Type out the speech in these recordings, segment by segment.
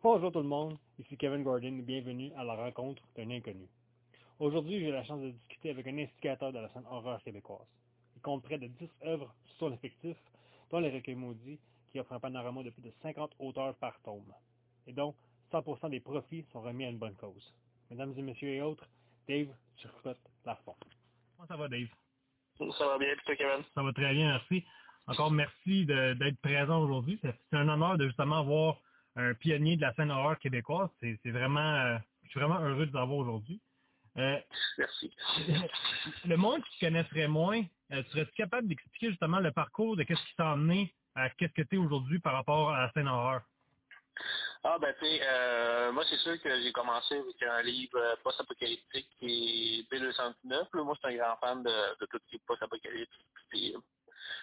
Bonjour tout le monde, ici Kevin Gordon et bienvenue à la rencontre d'un inconnu. Aujourd'hui, j'ai la chance de discuter avec un instigateur de la scène horreur québécoise. Il compte près de 10 œuvres sur l'effectif, dont Les Recueils Maudits, qui offre un panorama de plus de 50 auteurs par tome. Et donc, 100% des profits sont remis à une bonne cause. Mesdames et messieurs et autres, Dave Turcotte Lafont. Comment ça va, Dave? Ça va bien, toi, Kevin? Ça va très bien, merci. Encore merci d'être présent aujourd'hui. C'est un honneur de justement voir un pionnier de la scène horreur québécoise. C'est vraiment, euh, je suis vraiment heureux de l'avoir aujourd'hui. Euh, merci. le monde qui connaisserait moins, euh, serais-tu capable d'expliquer justement le parcours de qu'est-ce qui t'a amené à qu'est-ce que tu es aujourd'hui par rapport à la scène horreur? Ah ben tu euh, moi c'est sûr que j'ai commencé avec un livre post-apocalyptique qui est B209. Moi, je suis un grand fan de, de tout ce qui est post-apocalyptique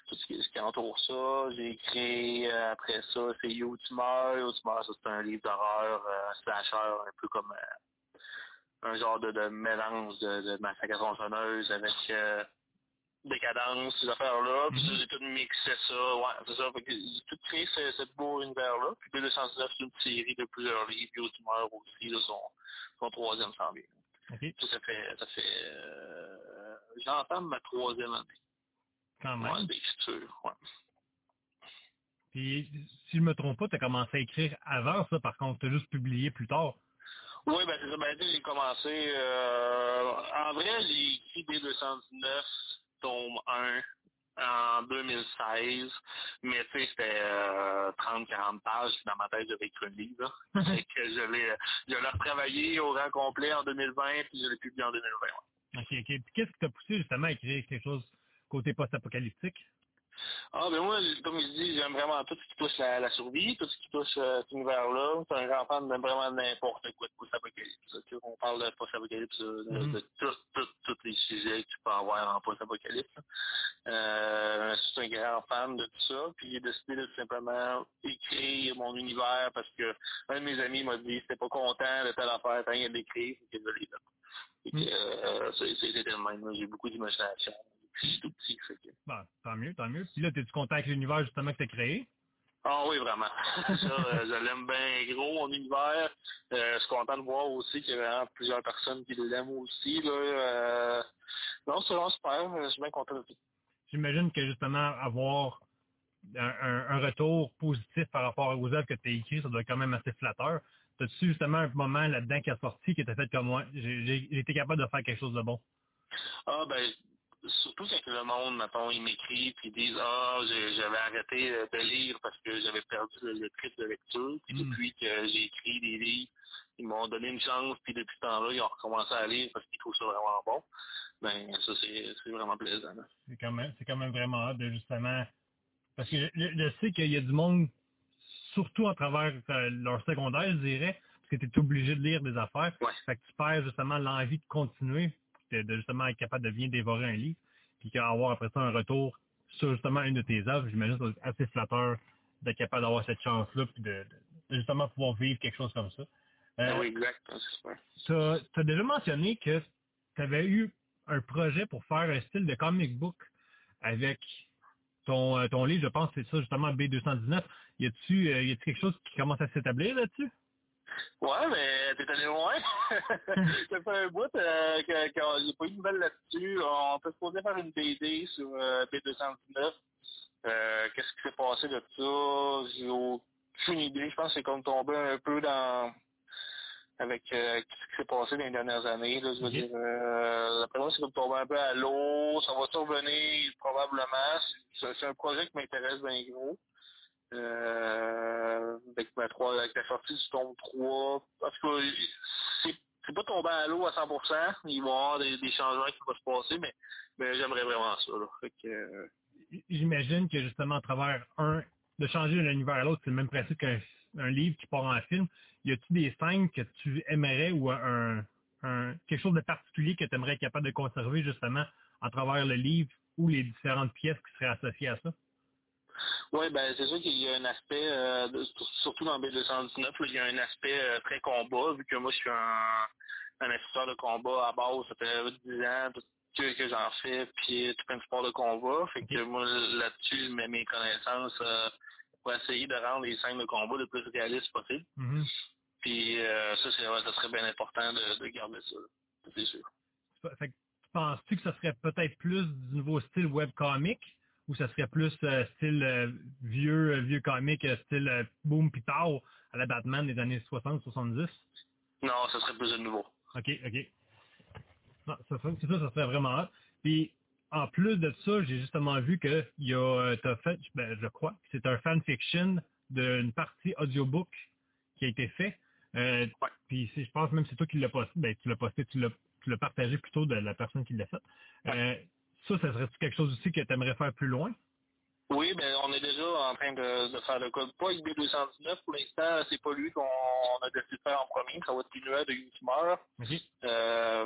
tout ce qui, ce qui entoure ça. J'ai écrit euh, après ça, c'est You Tumor. You ça c'est un livre d'horreur, euh, slasher, un peu comme euh, un genre de, de mélange de, de massacre tronçonneuse avec euh, décadence, ces affaires-là. Puis mm-hmm. j'ai tout mixé ça. Ouais, c'est ça. J'ai tout créé ce, ce beau univers-là. Puis B219, c'est une série de plusieurs livres. You Tumor aussi, là, son, son troisième s'en vient. Okay. Ça, ça fait, ça fait, j'entends ma troisième année. Quand même. Ouais, ouais. Puis, si je me trompe pas, tu as commencé à écrire avant ça, par contre, tu as juste publié plus tard. Oui, ben c'est. Ben, j'ai commencé... Euh, en vrai, j'ai écrit B219, tome 1, en 2016. Mais tu sais, c'était euh, 30-40 pages. Dans ma tête, j'avais écrit un livre. Que je l'ai, je l'ai retravaillé au rang complet en 2020, puis je l'ai publié en 2020. OK, OK. Puis qu'est-ce qui t'a poussé justement à écrire quelque chose côté post-apocalyptique? Ah, ben moi, comme je dis, j'aime vraiment tout ce qui touche la, la survie, tout ce qui touche euh, cet univers-là. C'est un grand fan de vraiment n'importe quoi de post-apocalypse. On parle de post-apocalypse, de, mm de tous les sujets que tu peux avoir en post-apocalypse. Euh, c'est un grand fan de tout ça. Puis j'ai décidé de simplement écrire mon univers parce que un de mes amis m'a dit c'était pas content de telle affaire, tant qu'il d'écrire, que je l'ai fait. C'est le même. J'ai beaucoup d'imagination je tout petit. Fait que... Bon, tant mieux, tant mieux. Puis là, t'es-tu content avec l'univers justement que t'as créé? Ah oui, vraiment. ça, euh, je l'aime bien gros, mon univers. Euh, je suis content de voir aussi qu'il y a vraiment plusieurs personnes qui l'aiment aussi. Là. Euh, non, c'est vraiment super. Je suis bien content de tout. J'imagine que justement avoir un, un, un, retour positif par rapport aux œuvres que tu as écrites, ça doit être quand même assez flatteur. T'as-tu justement un moment là-dedans qui a sorti qui t'a fait comme moi? J'ai été capable de faire quelque chose de bon? Ah ben surtout quand le monde, mettons, ils m'écrivent puis disent Ah, j'avais arrêté de lire parce que j'avais perdu le, le trip de lecture. Puis mm. depuis que j'ai écrit des livres, ils m'ont donné une chance, puis depuis ce temps-là, ils ont recommencé à lire parce qu'ils trouvent ça vraiment bon. Ben ça, c'est vraiment plaisant. C'est quand même c'est quand même vraiment hâte de justement parce que je, je sais qu'il y a du monde, surtout à travers euh, leur secondaire, je dirais, parce que tu es obligé de lire des affaires. Ouais. Fait que tu perds justement l'envie de continuer de justement être capable de bien dévorer un livre, puis qu'avoir après ça un retour sur justement une de tes œuvres, j'imagine que c'est assez flatteur d'être capable d'avoir cette chance-là, puis de, de, justement pouvoir vivre quelque chose comme ça. Euh, oui, exact. Tu as déjà mentionné que tu avais eu un projet pour faire un style de comic book avec ton, euh, ton livre, je pense que c'est ça justement B219. Y a-tu euh, y a quelque chose qui commence à s'établir là-dessus? Ouais, mais t'es allé loin. ça fait un bout euh, que, pas eu de nouvelles là-dessus. On peut se poser faire une BD sur euh, B219. Euh, Qu'est-ce qui s'est passé de ça? J'ai aucune idée. Je pense que c'est comme tombé un peu dans avec euh, ce qui s'est passé dans les dernières années. Là, je veux dire, euh, après moi, c'est comme tombé un peu à l'eau. Ça va survenir probablement. C'est un projet qui m'intéresse bien gros. Euh, avec, ma 3, avec la sortie du tome 3. Parce que c'est, c'est pas tombé à l'eau à 100%. Il va y avoir des, changements qui vont se passer, mais, mais j'aimerais vraiment ça. Que, euh... J'imagine que justement à travers un, de changer d'un univers à l'autre, c'est le même principe qu'un un livre qui part en film. Y a-tu des scènes que tu aimerais ou un, un quelque chose de particulier que tu aimerais être capable de conserver justement à travers le livre ou les différentes pièces qui seraient associées à ça? Oui, ben c'est sûr qu'il y a un aspect, euh, surtout dans B219, il y a un aspect euh, très combat, vu que moi je suis un, un instructeur de combat à base, ça fait 10 ans que, que j'en fais, puis tout plein de sport de combat. Fait que moi là-dessus, mes, mes connaissances euh, pour essayer de rendre les scènes de combat le plus réalistes possible. Mhm. Puis euh, ça, c'est ouais, ça serait bien important de, de garder ça, c'est sûr. Fait que, penses-tu que ça serait peut-être plus du nouveau style webcomic ou ça serait plus euh, style euh, vieux euh, vieux comic, euh, style boom pis pow à la Batman des années 60-70? Non, ça serait plus de nouveau. OK, OK. Non, ça, ça, c'est ça, ça serait vraiment hot. Puis, en plus de ça, j'ai justement vu que y a, t'as fait, ben, je crois, que c'est un fanfiction d'une partie audiobook qui a été fait. Euh, Ouais. Puis, je pense même que c'est toi qui l'as posté, ben, tu l'as posté, tu l'as, partagé plutôt de la personne qui l'a fait. Ça, ça serait quelque chose aussi que tu aimerais faire plus loin? Oui, ben on est déjà en train de, de faire le code. Pas avec B219 pour l'instant, c'est pas lui qu'on on a décidé de faire en premier, ça va être Pinuet de Ultimeur. OK. Euh,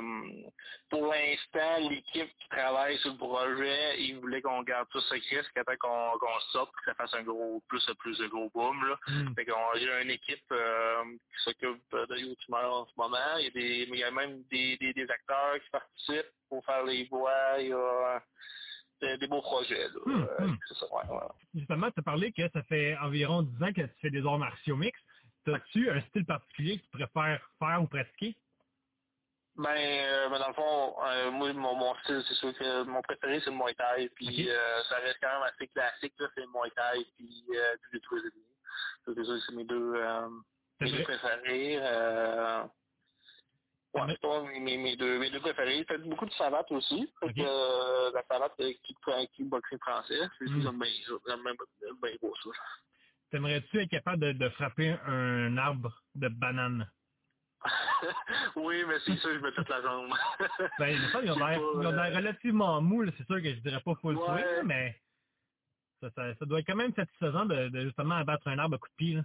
pour l'instant, l'équipe qui travaille sur le projet, ils voulaient qu'on garde ça secret jusqu'à temps qu'on qu'on le sorte, que ça fasse un gros plus plus de gros boom. Là. Hmm. Fait qu'on il y a une équipe euh, qui s'occupe de Ultimeur en ce moment. Il y a des, il y a même des, des, des acteurs qui participent faire les voix. Il y a des, des beaux projets. Là. Hmm, Euh, hmm. c'est ça, ouais, ouais. Justement, tu as parlé que ça fait environ 10 ans que tu fais des arts martiaux mixtes. As-tu un style particulier que tu préfères faire ou pratiquer? Ben, euh, ben, dans le fond, euh, moi, mon, mon style, c'est sûr que mon préféré, c'est le Muay Thai. Puis euh, ça reste quand même assez classique, là, c'est le Muay Thai, puis, euh, puis le. Ça, C'est sûr que c'est mes deux, euh, C'est mes deux préférés. Ouais, c'est pas mes, mes, deux, mes deux préférés. Fait beaucoup de savate aussi. Fait Ok. que, euh, la savate qui, qui boxing français. C'est Mm. ça, j'aime bien, beau, ça. T'aimerais-tu être capable de, de frapper un arbre de banane? oui, mais c'est sûr, je me toute la jambe. Ben, il pas, ils ont l'air euh, relativement mou, c'est sûr que je dirais pas full Ouais. swing, mais ça, ça, ça doit être quand même satisfaisant de, de justement abattre un arbre à coup de pied. Là.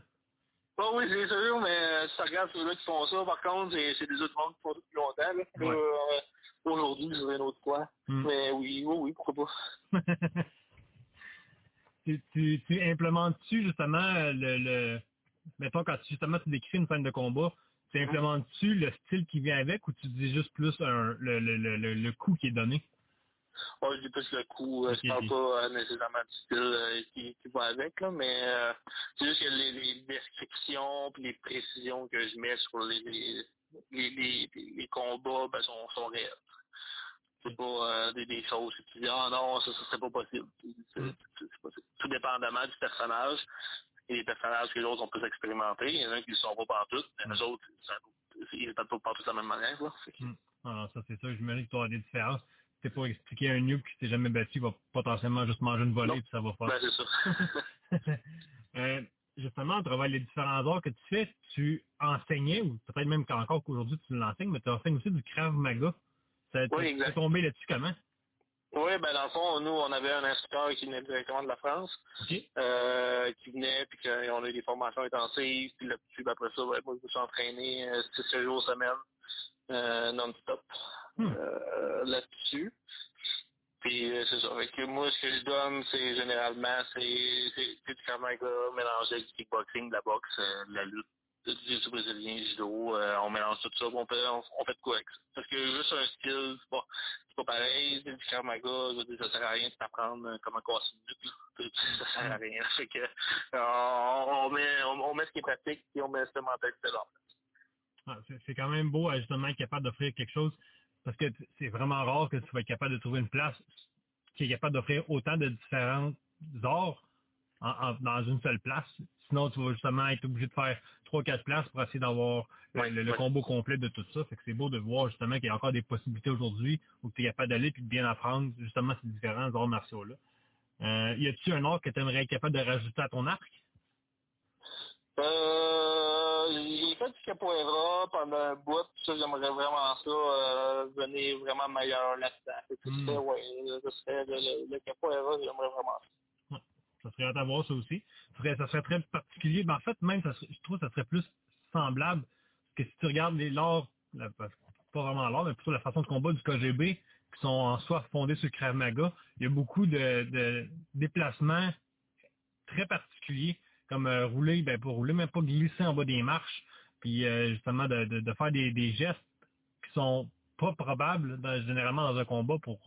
Bah oui, c'est sûr, mais euh, si tu regardes ceux-là qui font ça, par contre, c'est c'est des autres mondes qui font ça depuis longtemps. Là. Ouais. Euh, Aujourd'hui, je dirais une autre fois. Hmm. Mais oui, oui, oui, pourquoi pas. tu, tu, tu implémentes-tu justement euh, le, le mettons quand tu, justement tu décris une scène de combat, tu implémentes-tu le style qui vient avec ou tu dis juste plus un, le, le, le, le, le coup qui est donné? Ouais, je dis plus le coup, euh, je parle ok. pas euh, nécessairement du style euh, qui, qui va avec, là, mais euh, c'est juste que les, les descriptions puis les précisions que je mets sur les, les, les, les, les combats ben, sont, sont réelles. C'est pas euh, des, des choses que tu dis Ah non, ça, ça serait pas possible. C'est Mm. possible. Tout dépendamment du personnage. Et les personnages que les autres sont plus expérimentés, il y en a qui ne le sont pas partout, mais les autres, ça- ils ne pas partout de la même manière. Que- Hmm. Alors, ça, c'est ça. J'imagine que tu auras des différences. C'est pour expliquer à un noob qui s'est jamais battu, il va potentiellement juste manger une volée puis ça va Ben, faire. c'est ça. euh, justement, à travers les différents arts que tu fais, tu enseignais, ou peut-être même qu'encore qu'aujourd'hui tu l'enseignes, mais tu enseignes aussi du Krav Maga. Ça, Oui, tu tombé là-dessus comment? Oui, ben dans le fond, nous, on avait un instructeur qui venait directement de la France, euh, qui venait, puis qu'on a eu des formations intensives, puis ben, après ça, ben, moi, je me suis entraîné euh, jours semaine, euh, non-stop, Hmm. euh, là-dessus. Puis euh, c'est ça. Fait que moi, ce que je donne, c'est généralement, c'est c'est- c'est du Krav mélangé avec du kickboxing, de la boxe, euh, de la lutte, du brésilien, judo, euh, on mélange tout ça, on fait, on, on fait de quoi avec ça. Parce que juste un skill, c'est pas, c'est pas pareil, c'est du Krav Maga, je veux dire, ça sert à rien de t'apprendre comment casser une nuque, ça sert à rien. Fait que, on, on met, on, on met ce qui est pratique, puis on met cette mentalité là. Ah, c'est c'est quand même beau justement être capable d'offrir quelque chose parce que c'est vraiment rare que tu vas être capable de trouver une place qui est capable d'offrir autant de différents arts en- en- dans une seule place. Sinon, tu vas justement être obligé de faire trois, quatre places pour essayer d'avoir le- Ouais, le, le ouais. combo complet de tout ça. Fait que c'est beau de voir justement qu'il y a encore des possibilités aujourd'hui où tu es capable d'aller puis de bien apprendre justement ces différents arts martiaux-là. Euh, y a-tu un art que tu aimerais être capable de rajouter à ton arc? Euh, j'ai fait du capoeira pendant un bout, puis ça, j'aimerais vraiment ça, euh, devenir vraiment meilleur là-dedans. Hmm. ça, ouais, serait le, le, capoeira, j'aimerais vraiment ça. Ça serait hâte à voir ça aussi. Ça serait, ça serait très particulier. Mais en fait, même, ça serait- je trouve que ça serait plus semblable. Parce que si tu regardes les pas vraiment l'art, mais plutôt la façon de combat du KGB, qui sont en soi fondés sur Krav Maga, il y a beaucoup de, de déplacements très particuliers, comme euh, rouler, ben pas rouler, mais pas glisser en bas des marches, puis euh, justement de, de, de faire des, des gestes qui sont pas probables dans- généralement dans un combat pour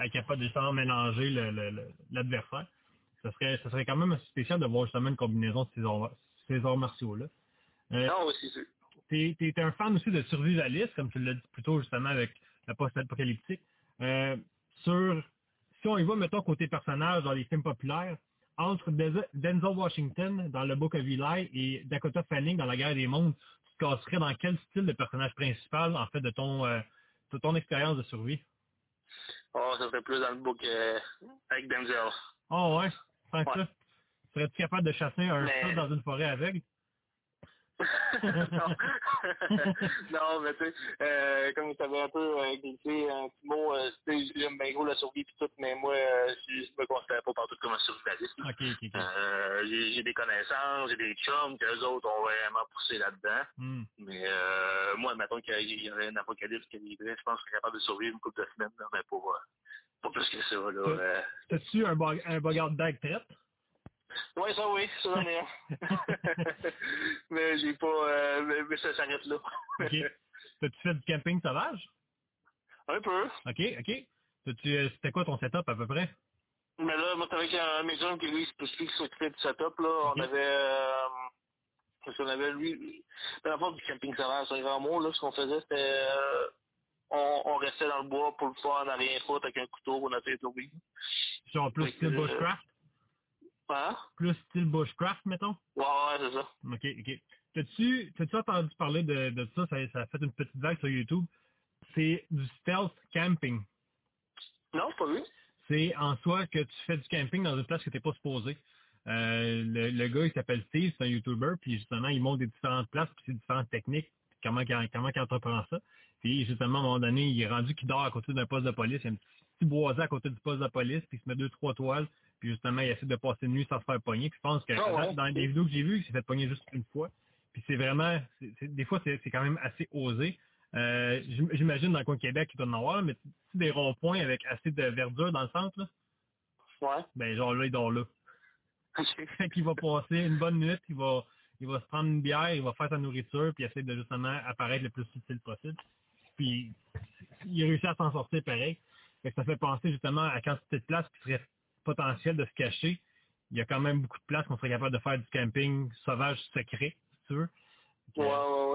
être capable de justement mélanger l'adversaire ça serait, ça serait quand même spécial de voir justement une combinaison de ces arts, ces arts martiaux-là. Euh, non, c'est sûr. T'es, t'es un fan aussi de survivaliste, comme tu l'as dit plus tôt justement avec la post-apocalyptique. Euh, sur, si on y va, mettons, côté personnage dans les films populaires, entre Denzel Washington dans le Book of Eli et Dakota Fanning dans La Guerre des Mondes, tu te casserais dans quel style de personnage principal, en fait, de ton, euh, de ton expérience de survie? Oh, ça serait plus dans le book euh, avec Denzel. Oh ouais, sans ça. Serais-tu capable de chasser un Mais... chat dans une forêt aveugle? Non. non, mais tu sais, euh, comme tu avais un peu euh, glissé un petit mot, euh, j'aime bien gros la survie et tout, mais moi, euh, je, je me considère pas partout comme un survivaliste. Okay, okay, okay. Euh, j'ai des connaissances, j'ai des chums, qu'eux autres ont vraiment poussé là-dedans. Mm. Mais euh, moi, mettons qu'il y aurait un apocalypse qui arriverait, je pense que je serais capable de survivre une couple de semaines, là, mais pour, pour plus que ça. là. T'as-tu un, bug, un bugard d'ag traite? Oui, ça oui, ça j'en ai un. mais j'ai pas. Euh, mais, ça s'arrête là. OK. T'as-tu fait du camping sauvage? Un peu. OK, OK. T'as-tu, c'était quoi ton setup à peu près? Mais là, moi, avec un maison qui lui spécifique s'occupait du setup, là. On avait. Euh, parce qu'on avait lui. La forme du camping sauvage, c'est un grand mot, là. Ce qu'on faisait, c'était. Euh, on, on restait dans le bois pour le fun, à rien foutre avec un couteau, on a fait tomber. Genre plus style euh, bushcraft? Hein? Plus style bushcraft, mettons? Ouais, ouais, c'est ça. OK, OK. T'as-tu, t'as-tu entendu parler de, de ça? ça? Ça a fait une petite vague sur YouTube. C'est du stealth camping. Non, pas vu. C'est en soi que tu fais du camping dans une place que t'es pas supposé. Euh, le, le gars, il s'appelle Steve, c'est un YouTuber, puis justement, il montre des différentes places, puis c'est différentes techniques, comment, comment il entreprend ça. Puis justement, à un moment donné, il est rendu qu'il dort à côté d'un poste de police, il y a un petit boisé à côté du poste de police, puis il se met deux, trois toiles, puis justement, il essaie de passer une nuit sans se faire pogner. Puis je pense que Ah ouais. dans des vidéos que j'ai vues, il s'est fait pogner juste une fois. Puis c'est vraiment, des fois, c'est quand même assez osé. Euh, j'im- J'imagine dans le coin de Québec, il doit en avoir, mais tu des ronds-points avec assez de verdure dans le centre, là, Ouais. ben genre là, il dort là. Fait qu'il va passer une bonne nuit, il va, il va se prendre une bière, il va faire sa nourriture, puis essayer de justement apparaître le plus subtil possible. Puis il réussit à s'en sortir pareil. Fait que ça fait penser justement à la quantité de place qui serait potentielle de se cacher. Il y a quand même beaucoup de place qu'on serait capable de faire du camping sauvage secret, si tu veux.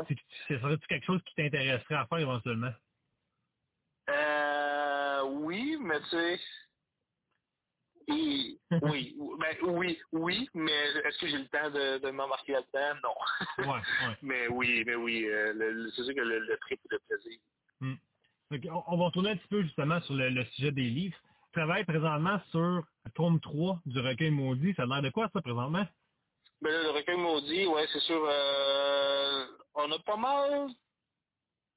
C'est serait-tu quelque chose qui t'intéresserait à faire éventuellement? Euh, oui, mais tu sais. Oui, oui, ben, oui, oui, mais est-ce que j'ai le temps de, de m'embarquer là-dedans? Non. Ouais, ouais. mais oui, mais oui, euh, le- le- c'est sûr que le, le trip est de plaisir. Hmm. On va retourner un petit peu justement sur le, le sujet des livres. Travailles présentement sur tome 3 du recueil maudit. Ça a l'air de quoi ça présentement? Ben là, le recueil maudit, ouais, c'est sûr, euh, on a pas mal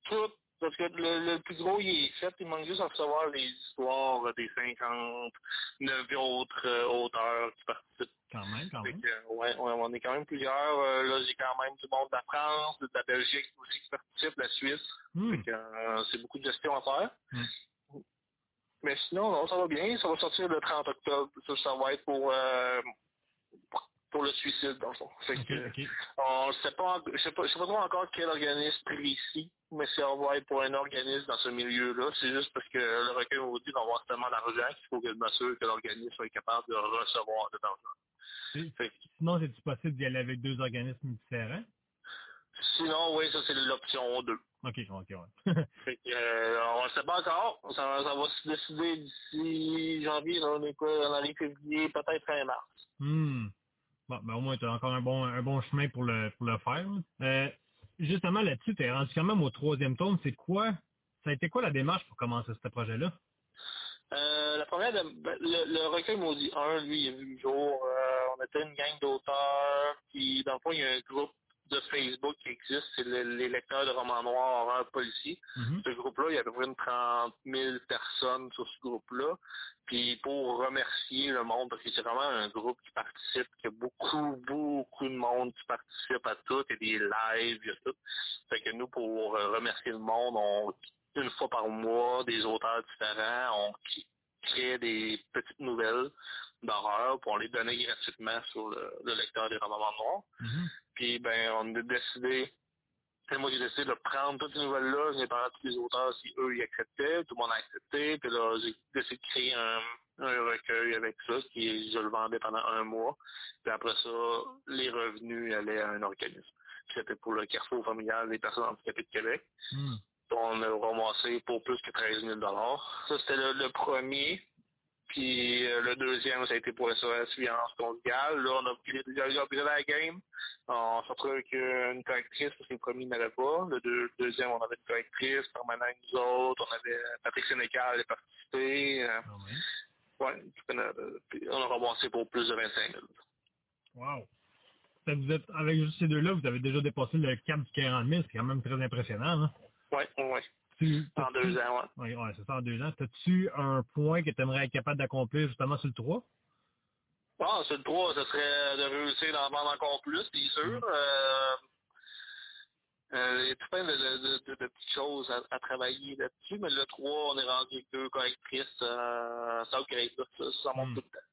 tout, parce que le, le plus gros, il est fait, il manque juste à recevoir les histoires des 59 autres euh, auteurs qui participent. Quand même, quand même. que, ouais, ouais, on est quand même plusieurs. Euh, là, j'ai quand même du monde de la France, de la Belgique aussi qui participe, la Suisse. Hmm. Fait que, c'est beaucoup de gestion à faire. Hmm. Mais sinon, non, ça va bien. Ça va sortir le 30 octobre. Ça, ça va être pour, euh, pour le suicide, dans le fond. Fait que, on ne sait pas, je sais pas, je sais pas trop encore quel organisme précis, mais ça va être pour un organisme dans ce milieu-là. C'est juste parce que le recueil maudit va avoir tellement d'argent qu'il faut que m'assure que l'organisme soit capable de recevoir de l'argent. Que, Sinon, c'est-tu possible d'y aller avec deux organismes différents? Sinon, oui, ça c'est l'option 2. OK, OK, ouais. Fait que, euh, on ne sait pas encore. Ça, ça va se décider d'ici janvier, est quoi, on arrive février, peut-être fin mars. Hmm. Bon, ben au moins, tu as encore un bon, un bon chemin pour le, pour le faire. Euh, justement, là-dessus, tu es rendu quand même au troisième tome. C'est quoi? Ça a été quoi la démarche pour commencer ce projet-là? Euh, la première, ben, le, le recueil maudit 1, lui, il a vu le jour. Euh, on était une gang d'auteurs, puis dans le fond, il y a un groupe de Facebook qui existe, c'est le- les lecteurs de romans noirs horreurs policiers. Mhm. Ce groupe-là, il y a à peu près une 30 000 personnes sur ce groupe-là. Puis pour remercier le monde, parce que c'est vraiment un groupe qui participe, qui a beaucoup, beaucoup de monde qui participe à tout, il y a des lives, il y a tout. Fait que nous, pour remercier le monde, on une fois par mois, des auteurs différents, on crée des petites nouvelles d'horreur pour les donner gratuitement sur le, le lecteur des romans noirs. Mhm. Puis ben on a décidé moi, j'ai décidé de prendre toutes ces nouvelles-là, j'ai parlé à tous les auteurs si eux, ils acceptaient, tout le monde a accepté, puis là, j'ai décidé de créer un, un recueil avec ça, qui je le vendais pendant un mois. Puis après ça, les revenus allaient à un organisme. C'était pour le Carrefour familial des personnes handicapées de Québec. Hmm. On a ramassé pour plus que 13 000 Ça, c'était le, le premier. Puis euh, le deuxième, ça a été pour SOS Violence conjugale. Là, on a déjà upgradé la game. On s'est retrouvé avec une correctrice parce que le premier n'avait pas. Le deux- deuxième, on avait une correctrice permanente nous autres. On avait Patrick Sénécal qui participé. Euh, Quand même. ouais, on a- puis on a ramassé pour plus de 25 000. Wow. Ça, vous êtes, avec juste ces deux-là, vous avez déjà dépassé le cap du 40 000. C'est quand même très impressionnant. Hein? Ouais, ouais. En deux ans, ouais. Oui, ouais, c'est ça, en deux ans. As-tu un point que tu aimerais être capable d'accomplir justement sur le 3? Bon, sur le 3, ce serait de réussir d'en vendre encore plus, c'est sûr. Euh, euh, il y a tout plein de, de, de, de- de petites choses à, à travailler là-dessus, mais le 3, on est rendu avec deux correctrices, euh, ça ça, ça monte Hmm. tout le temps.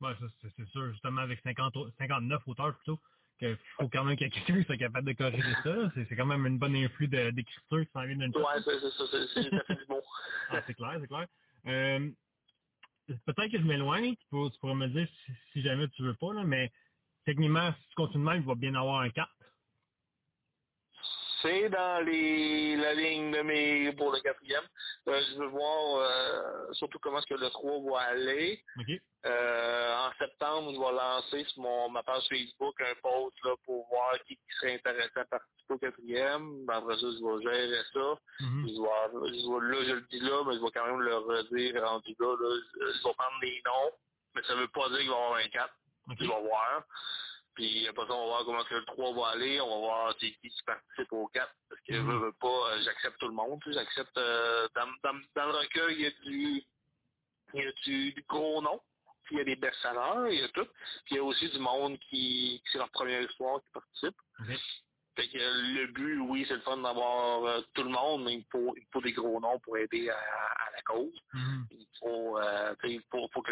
Ça, c'est, sûr, justement, avec 50, au- 59 auteurs plutôt, qu'il faut quand même qu'il y ait quelqu'un qui soit capable de corriger ça. C'est, c'est quand même une bonne influx d'écriture qui s'en vient d'une Ouais, c'est ça, c'est du bon. Ah, c'est clair, c'est clair. Euh, peut-être que je m'éloigne, tu, pourrais me dire si, si jamais tu veux pas, là, mais techniquement, si tu continues de même, il va bien avoir un 4. C'est dans les la ligne de mes pour le quatrième. Euh, je veux voir euh, surtout comment est-ce que le 3 va aller. Euh, en septembre, je vais lancer sur mon, ma page Facebook un post là, pour voir qui, qui serait intéressé à participer au quatrième. Ben, Après ça, je vais gérer ça. Mhm. Je vais, je vais- là, je le dis là, mais je vais quand même le redire rendu là. là. Je, je vais prendre les noms, mais ça veut pas dire qu'il va y avoir 24. OK. Je vais voir. Puis après ça, on va voir comment que le 3 va aller. On va voir c'est qui qui participe au 4. Parce que Mhm. veux, veux pas, euh, j'accepte tout le monde. tu sais, J'accepte euh, dans, dans, dans le recueil, il y a du il y a du, gros nom. Puis il y a des best-sellers, il y a tout. Puis il y a aussi du monde qui, c'est leur première histoire qui participe. OK. Fait que le but, oui, c'est le fun d'avoir euh, tout le monde, mais il faut, il faut des gros noms pour aider à, à la cause. Mhm. Il faut, euh, que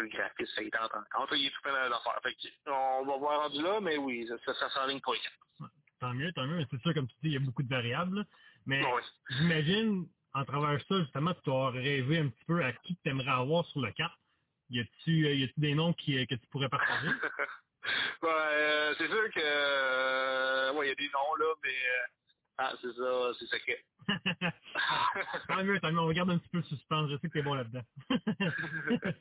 le graphiste ça y tente encore. Il y a tout plein d'affaires. Fait que, on va voir rendu là, mais oui, ça, ça, ça s'enligne pour les quatre. Tant mieux, tant mieux. Mais c'est sûr, comme tu dis, il y a beaucoup de variables. là. Mais Ouais. j'imagine, en travers ça, justement, tu dois rêver un petit peu à qui tu aimerais avoir sur le 4. Y a-tu, euh, des noms qui, euh, que tu pourrais partager? Ouais, euh, c'est sûr que euh, ouais, il y a des noms là, mais euh, ah, c'est ça, c'est secret. tant mieux, tant mieux. On va garder un petit peu le suspense. Je sais que t'es bon là-dedans.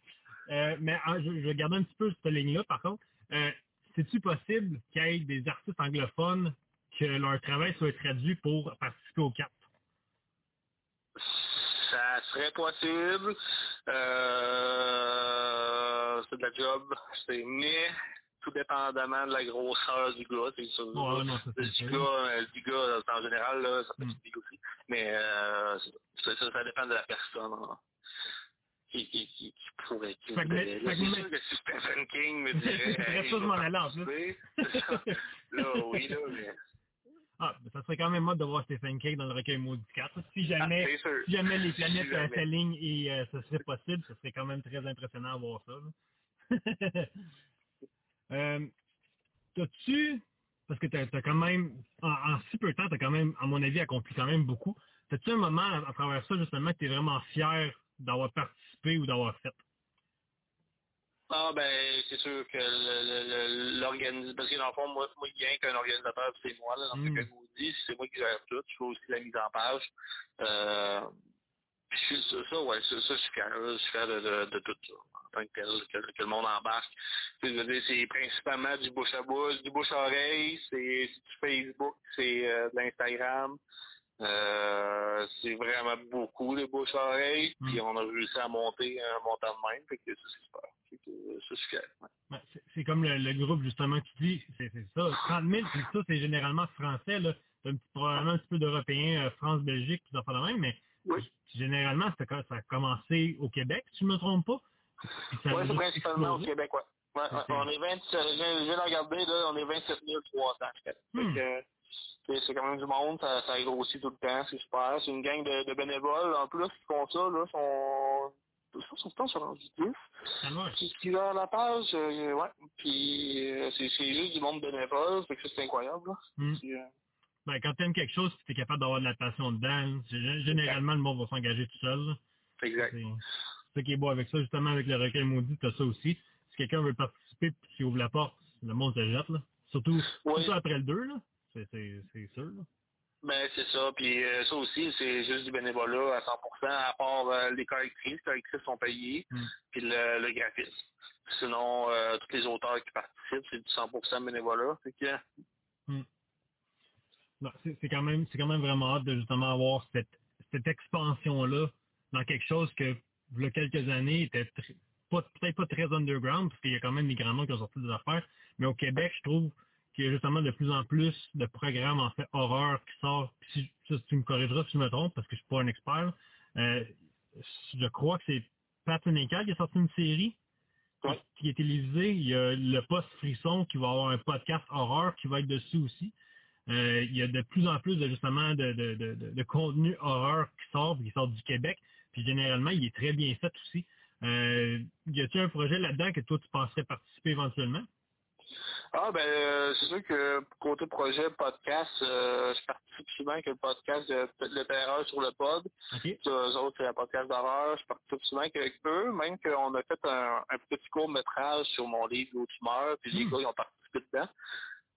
Euh, mais ah, je, je vais garder un petit peu cette ligne-là, par contre. C'est-tu possible qu'il y ait des artistes anglophones que leur travail soit traduit pour participer au 4? Ça serait possible. Euh, c'est de la job. C'est mais tout dépendamment de la grosseur du gars, c'est sûr. Ouais, non, ça, c'est du sûr. gars, euh, du gars, en général, là, ça peut Mm. aussi. Mais euh, ça, ça, ça dépend de la personne hein, qui, qui, qui, qui pourrait. Qui Fait mais- Là, fait sûr que si Stephen King me dirait. Hey, je m'en là, oui, là, mais. Ah, ça serait quand même mode de voir Stephen King dans le recueil maudit 4. Si Ah, jamais, c'est sûr. si jamais les planètes Si euh, jamais. s'alignent et euh, ce serait possible, ce serait quand même très impressionnant à voir ça. euh, T'as-tu, parce que t'as as quand même, en, en si peu de temps, t'as quand même, à mon avis, accompli quand même beaucoup. T'as-tu un moment à, à travers ça, justement, que t'es vraiment fier d'avoir participé ou d'avoir fait? Ah ben c'est sûr que l'organisme parce que dans le fond, moi, moi a qu'un organisateur, c'est moi, là, dans Mm. ce que je vous dis, c'est moi qui gère tout, je fais aussi la mise en page. Euh, suis- ça, ouais, ça, ça, je suis je suis fier de, de, de tout ça, en tant que tel, que, que le monde embarque. Tu sais, je veux dire, c'est principalement du bouche à bouche, du bouche à oreille, c'est c'est du Facebook, c'est euh, de l'Instagram. Euh, c'est vraiment beaucoup de bouche à oreille, Mm. puis on a réussi à monter un montant de même, fait que ça c'est super. Euh, ouais. Ben, c'est- c'est comme le, le groupe justement qui dit, c'est c'est ça, 30 000, puis ça c'est généralement français, là. C'est un petit, probablement un petit peu d'européen, euh, France, Belgique, tout ça fait de même, mais Oui. Généralement ça, a- ça a commencé au Québec, si je me trompe pas. Ouais, c'est principalement au. Québec. Ouais, Ok. on est 20, je viens je viens de regarder, là, on est 27 300, je. Hmm. Fait que, c'est quand même du monde, ça, ça grossit tout le temps, c'est super. C'est une gang de, de bénévoles, en plus, qui font ça, là, sont, je pense qu'ils sont rendus 10. Ça marche. Qui qui gèrent la page, euh, ouais. Puis, euh, c'est juste du monde bénévole, fait que c'est incroyable, là. Hmm. Puis, euh, Ben, quand t'aimes quelque chose, tu es capable d'avoir de la passion dedans, généralement le monde va s'engager tout seul. là. exact. C'est- ça qui est beau avec ça, justement, avec le recueil maudit, t'as ça aussi. Si quelqu'un veut participer puis s'il ouvre la porte, le monde se jette, là. Surtout, surtout après le 2, là. C'est sûr, là. Ben, c'est ça. Puis euh, ça aussi, c'est juste du bénévolat à 100%, à part euh, les correctrices. Les correctrices sont payées, Mm. puis le, le graphisme. Sinon, euh, tous les auteurs qui participent, c'est du 100% bénévolat. Fait que, Hmm. C'est quand même c'est quand même vraiment hâte de justement avoir cette, cette expansion-là dans quelque chose que il y a quelques années était peut-être pas très underground, parce qu'il y a quand même des grands noms qui ont sorti des affaires, mais au Québec, je trouve qu'il y a justement de plus en plus de programmes en fait horreur qui sortent. Si, tu me corrigeras si je me trompe, parce que je suis pas un expert. Euh, je crois que c'est Patton et Cal qui a sorti une série qui est télévisée. Il y a le poste Frisson qui va avoir un podcast horreur qui va être dessus aussi. Euh, il y a de plus en plus de justement de, de, de, de, de contenu horreur qui sort, qui sort du Québec. Puis généralement, il est très bien fait aussi. Euh, y a-t-il un projet là-dedans que toi tu penserais participer éventuellement? Ah ben euh, c'est sûr que côté projet podcast, euh, je participe souvent avec le podcast de Le Terreur sur le pod. OK? Puis eux autres, c'est un podcast d'horreur. Je participe souvent avec eux, même qu'on a fait un, un petit court métrage sur mon livre L'autre humeur, puis les Hmm. gars ils ont participé dedans.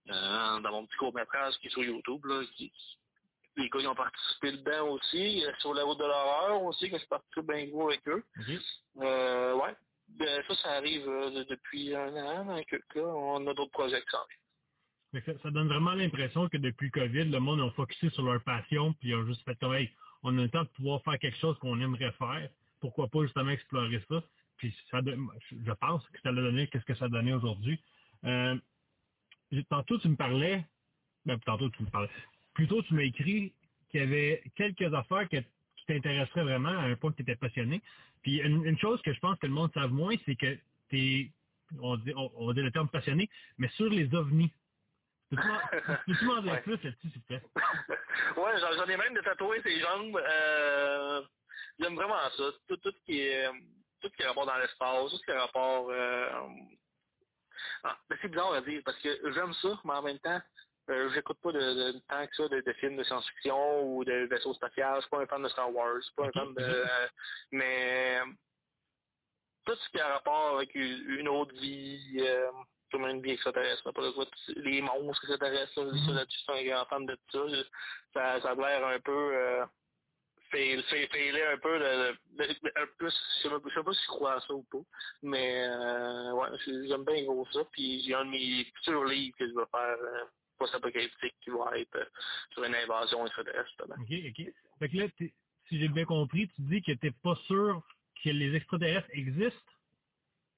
Euh, dans mon petit court métrage qui est sur YouTube, là, qui, les gars ils ont participé dedans aussi. Euh, Sur la route de l'horreur aussi, que je participe bien gros avec eux. OK? Euh, ouais. Ben, ça, ça arrive euh, de- depuis un an, dans quelques cas. On a d'autres projets qui que Ça, donne vraiment l'impression que depuis le COVID, le monde a focusé sur leur passion, puis ils ont juste fait comme hey, on a le temps de pouvoir faire quelque chose qu'on aimerait faire. Pourquoi pas justement explorer ça? Puis ça je pense que ça l'a donné, qu'est-ce que ça a donné aujourd'hui. Euh, tantôt tu me parlais, ben, tantôt tu me parlais, plutôt tu m'as écrit qu'il y avait quelques affaires que, qui t'intéresseraient vraiment à un point que tu étais passionné. Puis une, une chose que je pense que le monde savent moins, c'est que tu on dit, on, dire le terme passionné, mais sur les ovnis. Peux-tu m'en dire plus là-dessus, s'il te plaît? ouais, j'en ai même de tatouer ses jambes. Euh, J'aime vraiment ça. Tout, tout ce qui est tout ce qui a rapport dans l'espace, tout ce qui a rapport euh, ah, ben, c'est bizarre à dire parce que j'aime ça, mais en même temps, euh, j'écoute pas de, de, tant que ça de, de films de science-fiction ou de vaisseaux spatials. Je suis pas un fan de Star Wars. Je suis pas un fan de. euh, mais tout ce qui a rapport avec une autre vie, euh, comme une vie extraterrestre, quoi, les monstres extraterrestres, là, Mhm. ça, là-dessus, je suis un grand fan de tout ça. Ça, ça a l'air un peu fail, failé un peu peu, je je sais pas si je crois à ça ou pas, mais euh, ouais, j'aime bien gros ça, puis j'ai un de mes futurs livres que je vais faire euh, post-apocalyptique qui va être euh, sur une invasion extraterrestre, justement. OK, OK. Fait que là, si j'ai bien compris, tu dis que t'es pas sûr que les extraterrestres existent.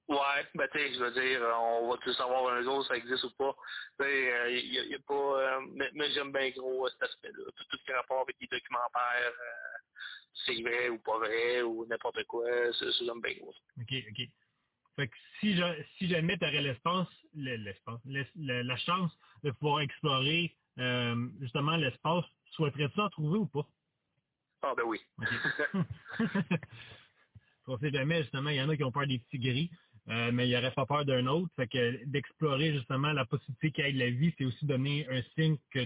Ouais, ben tu sais, je veux dire, euh, on va tout savoir un jour si ça existe ou pas. Tu sais, il y, a- y a pas, euh, mais, mais j'aime bien gros euh, cet aspect-là. Tout, tout ce qui a rapport avec les documentaires, euh, c'est vrai ou pas vrai ou n'importe quoi, ça, ça, j'aime bien gros. OK, OK. Fait que si, ja- si jamais tu aurais l'espace, le- l'espace, l'es- le- la chance de pouvoir explorer euh, justement l'espace, souhaiterais-tu en trouver ou pas? Ah ben oui. OK. On sait jamais, justement, il y en a qui ont peur des petits gris, euh, mais il n'y aurait pas peur d'un autre. Fait que d'explorer justement la possibilité qu'il y ait de la vie, c'est aussi donner un signe que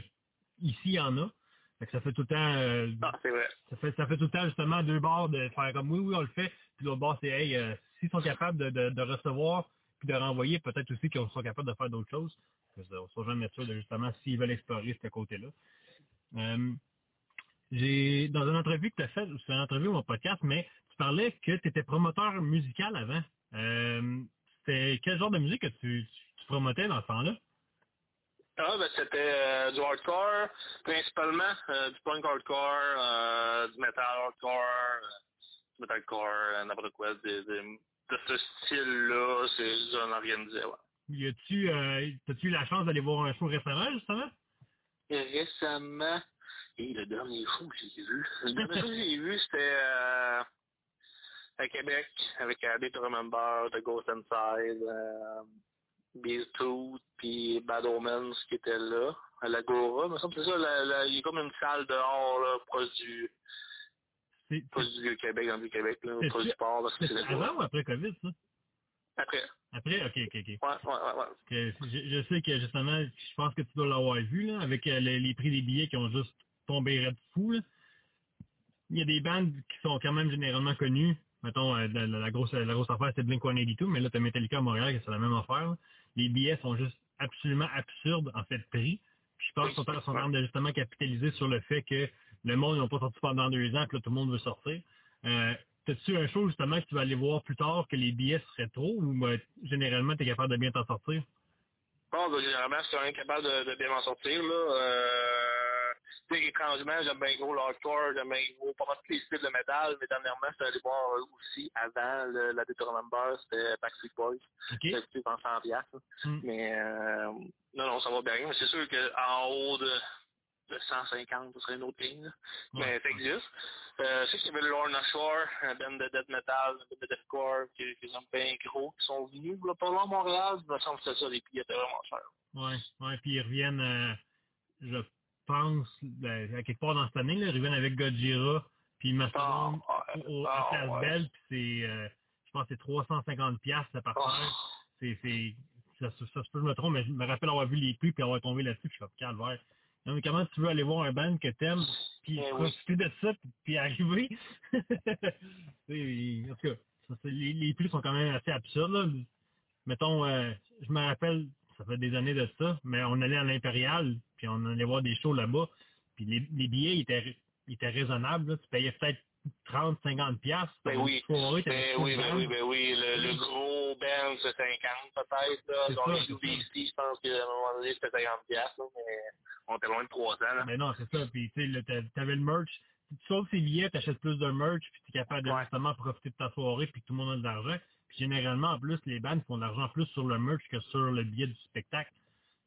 ici, il y en a. Fait que ça fait tout le temps euh, ah, vrai. ça fait ça fait tout le temps justement deux bords de faire comme oui, oui, on le fait, puis l'autre bord, c'est hey, euh, s'ils sont capables de, de, de recevoir puis de renvoyer, peut-être aussi qu'ils sont capables de faire d'autres choses. Parce On soit jamais sûr de justement s'ils veulent explorer ce côté-là. Euh, j'ai dans une entrevue que tu as faite, c'est une entrevue ou un podcast, mais tu parlais que tu étais promoteur musical avant. Euh, c'était quel genre de musique que tu, tu promotais dans ce temps-là? Ah ben c'était euh, du hardcore, principalement euh, du punk hardcore, euh, du metal hardcore, du metalcore, n'importe quoi, de, de, de ce style-là, c'est j'en organisais, ouais. Y a-tu t'as-tu eu la chance d'aller voir un show récemment, justement? Récemment, et le dernier show que j'ai vu, le dernier show que j'ai vu, c'était à Québec, avec Habit to Remember, The Ghost Inside, euh, Beastooth, puis Bad Omens qui était là, à l'Agora. Il me semble que c'est ça, la- la- il y a comme une salle dehors, là, proche du, proche du Vieux-Québec, dans là, proche du port, c'est avant ou après COVID, ça? Après. Après? OK, OK, OK. Ouais, ouais, ouais, que je, je sais que justement, je pense que tu dois l'avoir vu, là, avec euh, les, les prix des billets qui ont juste tombé red fou. Là. Il y a des bandes qui sont quand même généralement connues, mettons, euh, la, la grosse, la grosse affaire, c'est Blink-182, mais là, t'as Metallica à Montréal, que c'est la même affaire. là. Les billets sont juste absolument absurdes en fait de prix. Puis je pense qu'ils sont, sont en train de justement capitaliser sur le fait que le monde n'a pas sorti pendant deux ans, que là, tout le monde veut sortir. Euh, T'as-tu un show justement que tu vas aller voir plus tard que les billets seraient trop ou ben, généralement tu es capable de bien t'en sortir? Bon, ben, généralement, je suis capable de, de bien m'en sortir, là. Euh, tu étrangement, j'aime bien gros l'hardcore, j'aime bien gros pas mal tous les styles de métal, mais dernièrement, je suis allé voir euh, aussi, avant le, la Remember, c'était Backstreet Boys. OK. C'était dans 100 piastres, là. Hmm. Mais, euh, non, non, ça va bien. Mais c'est sûr qu'en haut de, de 150, ce serait une autre ligne, là. Mais ça existe. Euh, je sais qu'il y avait Lorna Shore, un band de death metal, un band de deathcore, qui, qui sont bien gros, qui sont venus, là, pas loin à Montréal. Il me semble que c'est ça, les billets étaient vraiment chers. Ouais, ouais, puis ils reviennent, euh, je pense, ben, à quelque part dans cette année, là, reviennent avec Godzilla, puis Mastodon Ah, ouais. au, Ah, à Place ouais. Belle, puis c'est, euh, je pense que c'est 350 piastres la Ah. partie. C'est, c'est, ça, se- ça que je me trompe, mais je me rappelle avoir vu les prix puis avoir tombé là-dessus, puis je suis calvaire. Non, mais comment tu veux aller voir un band que t'aimes, puis Eh oui. profiter de ça, puis, puis arriver? C'est- en tout cas, ça, c'est- les, les prix sont quand même assez absurdes, là. Mettons, euh, je me rappelle, ça fait des années de ça, mais on allait à l'Impérial, puis on allait voir des shows là-bas, puis les, les billets ils étaient, étaient raisonnables, là. tu payais peut-être 30, 50 piastres. Ben oui. soirée, Ben tout oui, ben oui, ben oui. Le, le gros band, c'est 50 peut-être. Dans les UBC, je pense qu'à un moment donné, c'était 50 piastres, mais on était loin de 300. Là. Mais non, c'est ça. Puis, tu sais, t'avais le merch. Tu sauves ces billets, t'achètes plus de merch, puis t'es capable de justement profiter de ta soirée, puis tout le monde a de l'argent. Puis généralement, en plus, les bands font de l'argent plus sur le merch que sur le billet du spectacle.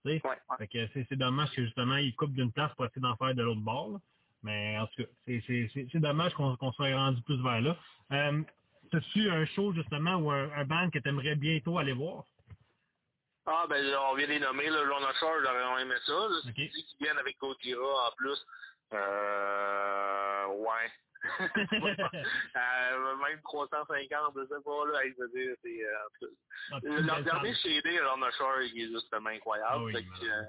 Ouais. Fait que c'est dommage que justement, ils coupent d'une place pour essayer d'en faire de l'autre bord. là. Mais en tout cas, c'est dommage qu'on soit rendu plus vers là. Euh, T'as-tu un show justement ou un, un band que t'aimerais bientôt aller voir? Ah, ben, on vient de les nommer, là, Lorna j'aurais vraiment aimé ça. Là, qu'ils viennent avec Gojira en plus. Euh, ouais. Euh, même 350, je sais pas, là, je veux dire, c'est, euh, Ah, Le- dernier. CD, Lorna Shore, il est justement incroyable. Ah oui, fait que, euh,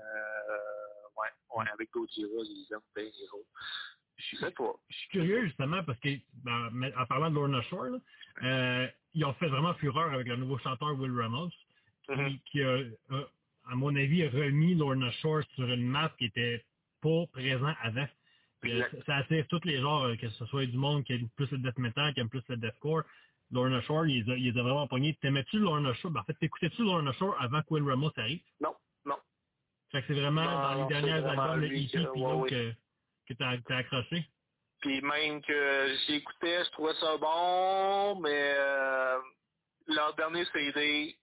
ouais, ouais, avec Gojira, ils aiment bien les autres. Je sais pas. je suis curieux justement parce que ben, en parlant de Lorna Shore, là, euh, ils ont fait vraiment fureur avec le nouveau chanteur Will Ramos, qui, Mhm. qui a, a, à mon avis, a remis Lorna Shore sur une map qui était pas présent avant. Exact. ça attire tous les genres, euh, que ce soit du monde qui aime plus le death metal, qui aime plus le deathcore. Lorna Shore, il les a, il les a vraiment pognés. T'aimais-tu Lorna Shore? Ben, en fait, t'écoutais-tu Lorna Shore avant que Will Ramos arrive? Non, non. Fait que c'est vraiment Non, dans les vraiment albums, le lui EP, que- puis ouais, que, que t'as t'as accroché. Puis même que j'écoutais, je trouvais ça bon, mais euh, leur dernier CD,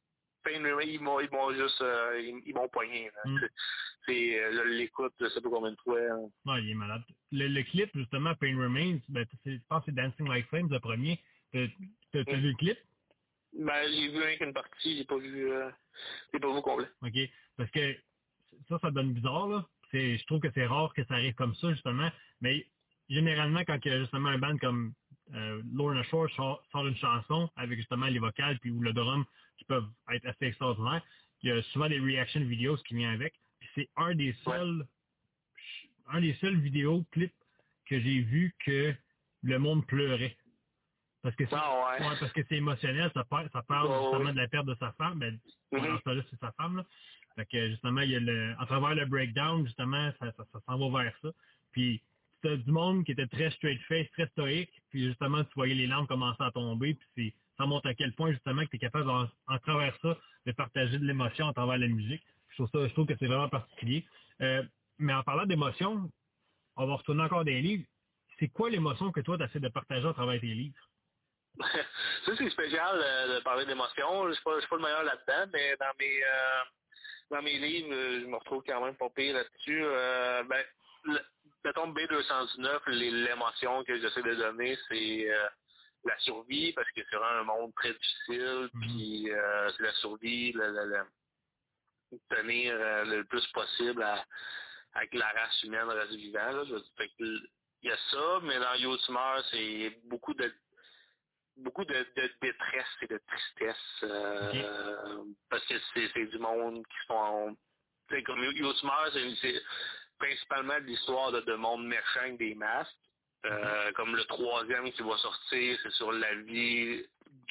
ils m'ont ils m'ont juste euh, ils, ils m'ont poigné. Mm. C'est- euh, je l'écoute, je sais pas combien de fois. hein. Non, il est malade. Le, le clip, justement, Pain Remains, ben, je pense que c'est Dancing Like Flames, le premier. T'as t'as- t'as Mm. vu le clip? Ben j'ai vu rien qu'une partie, j'ai pas vu euh, j'ai pas vu complet. OK. Parce que ça, ça donne bizarre, là. C'est, je trouve que c'est rare que ça arrive comme ça, justement. Mais généralement, quand il y a justement un band comme euh, Lorna Shore sort, sort une chanson avec justement les vocales puis ou le drum qui peuvent être assez extraordinaires, il y a souvent des reaction videos qui viennent avec. Puis c'est un des seuls un des seuls vidéos clips que j'ai vu que le monde pleurait. Parce que c'est Ah ouais. ouais, parce que c'est émotionnel, ça, par- ça parle justement de la perte de sa femme, Mhm. dans ce cas-là, c'est sa femme. Là. Fait que justement, il y a le. À travers le breakdown, justement, ça, ça, ça s'en va vers ça. Puis c'était du monde qui était très straight face, très stoïque, puis justement, tu voyais les larmes commencer à tomber, puis c'est- ça montre à quel point justement que tu es capable en, travers ça de partager de l'émotion à travers la musique. Je trouve ça, je trouve que c'est vraiment particulier. Euh, mais en parlant d'émotion, on va retourner encore des livres. C'est quoi l'émotion que toi, tu essaies de partager à travers tes livres? ça, c'est spécial euh, de parler d'émotion. Je je suis pas le meilleur là-dedans, mais dans mes euh, dans mes livres, je me retrouve quand même pas pire là-dessus. Ben, le, mettons B219, les- l'émotion que j'essaie de donner, c'est la survie, parce que c'est vraiment un monde très difficile, Mhm. puis euh, c'est la survie, tenir euh, le plus possible à, avec la race humaine, la race vivante. Que, il y a ça, mais dans Yo Tumeur, c'est beaucoup de beaucoup de, de détresse et de tristesse euh, parce que c'est du monde qui sont comme Yo Tumeur, c'est principalement l'histoire de, de monde méchant avec des masques Euh, comme le troisième qui va sortir, c'est sur la vie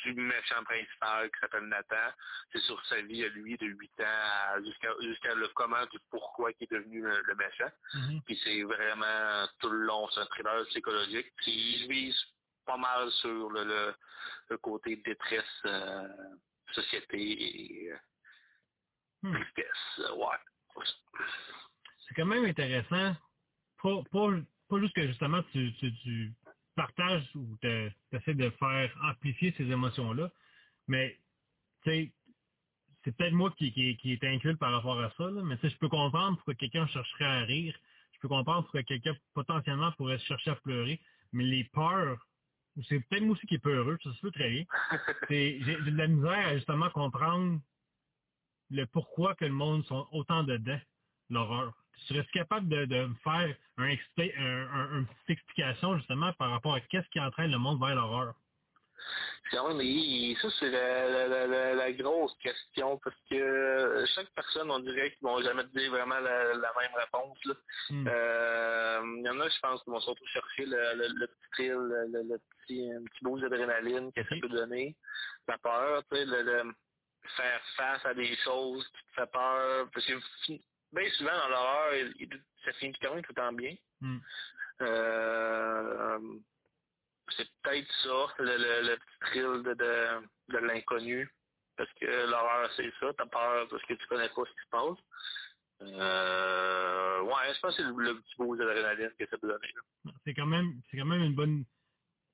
du méchant principal qui s'appelle Nathan. C'est sur sa vie à lui de 8 ans jusqu'à le comment du pourquoi qui est devenu le, méchant. Mhm. Puis c'est vraiment tout le long, c'est un thriller psychologique. Puis il vise pas mal sur le, le, côté détresse, euh, société et Hmm. tristesse. Ouais. C'est quand même intéressant. Pas, pas, pas juste que justement tu, tu, tu partages ou tu essaies de faire amplifier ces émotions-là, mais tu sais, c'est peut-être moi qui, qui, qui est inculte par rapport à ça, là, mais tu sais, je peux comprendre pourquoi quelqu'un chercherait à rire, je peux comprendre pourquoi quelqu'un potentiellement pourrait chercher à pleurer, mais les peurs, c'est peut-être moi aussi qui est peureux, ça se peut très bien. J'ai de la misère à justement comprendre le pourquoi que le monde sont autant dedans, l'horreur. Serais-tu capable de, de me faire un, expli- un, un- une petite explication justement par rapport à qu'est-ce qui entraîne le monde vers l'horreur? Ça, c'est la, la, la, grosse question parce que chaque personne, on dirait qu'ils vont jamais te dire vraiment la, la même réponse. Hmm. Euh, Il y en a, je pense, qui vont surtout chercher le, le, le petit thrill, le, le, petit, petit boost d'adrénaline que ça peut donner. La peur, tu sais, le, le faire face à des choses qui te fait peur. Parce que bien souvent, dans l'horreur, ça finit quand même tout le temps bien. Hmm. Euh, c'est peut-être ça, le, le, le petit thrill de, de, de l'inconnu. Parce que l'horreur, c'est ça, t'as peur parce que tu connais pas ce qui se passe. Euh, ouais, je pense que c'est le, le petit beau d'adrénaline que ça peut donner. C'est quand même c'est quand même une bonne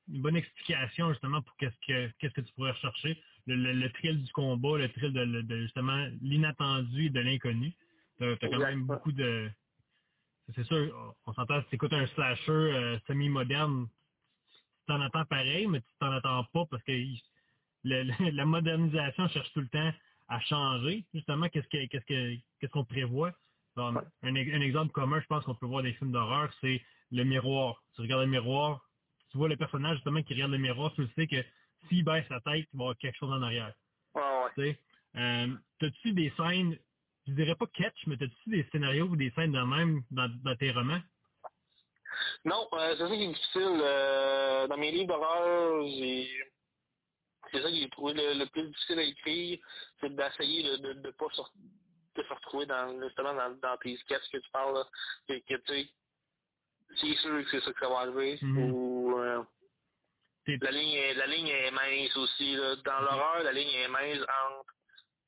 une bonne explication justement pour qu'est-ce que qu'est-ce que tu pourrais rechercher. Le, le, le thrill du combat, le thrill de, de justement l'inattendu et de l'inconnu. T'as as quand même beaucoup de. C'est sûr, on s'entend si tu écoutes un slasher euh, semi-moderne, tu t'en attends pareil, mais tu t'en attends pas parce que il- le- le- la modernisation cherche tout le temps à changer. Justement, qu'est-ce que qu'est-ce que qu'est-ce qu'on prévoit? Bon, Ouais. un, un exemple commun, je pense qu'on peut voir des films d'horreur, c'est le miroir. Tu regardes le miroir, tu vois le personnage justement qui regarde le miroir, tu le sais que s'il baisse la tête, il va y avoir quelque chose en arrière. Ouais, ouais. Tu sais, euh, t'as-tu des scènes, je dirais pas catch, mais t'as-tu des scénarios ou des scènes de même dans, dans tes romans? Non, euh, c'est ça qui est difficile. Euh, dans mes livres d'horreur, c'est ça que j'ai trouvé le, le plus difficile à écrire, c'est d'essayer de ne de, de pas de se retrouver dans justement dans, dans tes sketchs que tu parles là. Que, que tu sais, c'est sûr que c'est ça que ça va arriver. Mhm. Ou euh, la ligne est, la ligne est mince aussi. Là. Dans l'horreur, la ligne est mince entre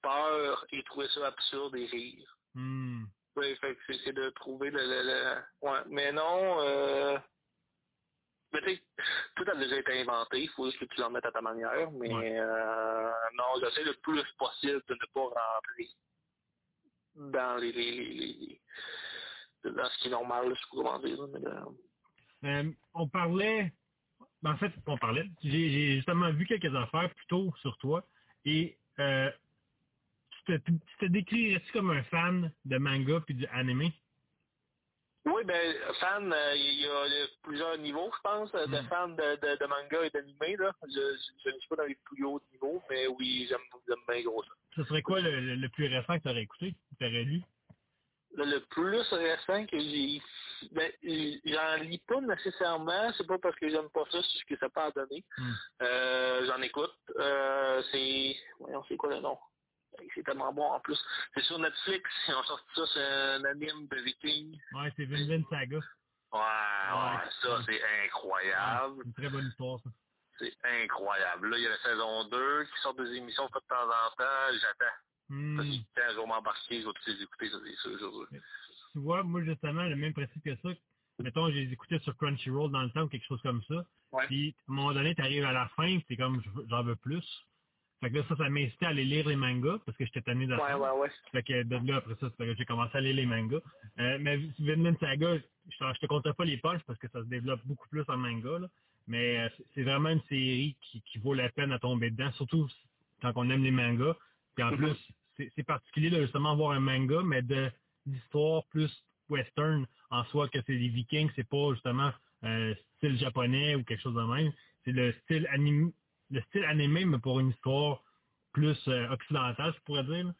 peur et trouver ça absurde et rire. Hmm. Oui, fait que c'est- de trouver le, le, le- Ouais. Mais non, euh... Mais tu sais, tout a déjà été inventé, il faut juste que tu l'en mettes à ta manière. Mais Ouais. euh... non, j'essaie le plus possible de ne pas rentrer dans les, les, les, les- dans ce qui est normal, je pas comment dire. Mais dans- Euh, on parlait, ben, en fait, on parlait, j'ai justement vu quelques affaires plus tôt sur toi et euh, te, tu te décrirais-tu comme un fan de manga puis du anime? Oui, ben, fan, euh, il y, a plusieurs niveaux, je pense, de Mm. fans de, de, de manga et d'anime. là. Je je- je ne suis pas dans les plus hauts niveaux, mais oui, j'aime j'aime bien gros ça. Ce serait quoi le, le, le plus récent que tu aurais écouté, que tu aurais lu? Le, le plus récent que j'ai... Ben, j'en lis pas nécessairement, c'est pas parce que j'aime pas ça, c'est ce que ça peut donner. Hmm. Euh, j'en écoute. Euh, c'est... Voyons, c'est quoi le nom? C'est tellement bon en plus. C'est sur Netflix, ils ont sorti ça, c'est un anime de viking. Ouais, c'est Vinland Saga. Ouais, ouais, ça c'est Ouais, incroyable. c'est une très bonne histoire, ça. C'est incroyable. Là, il y a la saison 2 qui sort des émissions de temps en temps. J'attends. Hmm. Parce que quand je vais m'embarquer, je vais tous les écouter, ça c'est sûr. Tu vois, moi, justement, le même principe que ça. Mettons, j'ai écouté sur Crunchyroll dans le temps ou quelque chose comme ça. Ouais. Puis, à un moment donné, t'arrives à la fin, c'est comme, j'en veux plus. Fait que là, ça, ça m'incitait à aller lire les mangas, parce que j'étais tanné de Ouais, ça. ouais, ouais. Fait que de là, après ça, j'ai commencé à lire les mangas. Euh, mais Vinland Saga, je, je te compterai pas les punches parce que ça se développe beaucoup plus en manga, là. Mais euh, c'est- vraiment une série qui, qui vaut la peine à tomber dedans, surtout quand on aime les mangas. Puis en Mhm. plus, c'est particulier de justement voir un manga, mais de d'histoire plus western en soi que c'est des vikings, c'est pas justement euh, style japonais ou quelque chose de même. C'est le style anime, le style animé, mais pour une histoire plus euh, occidentale, je pourrais dire.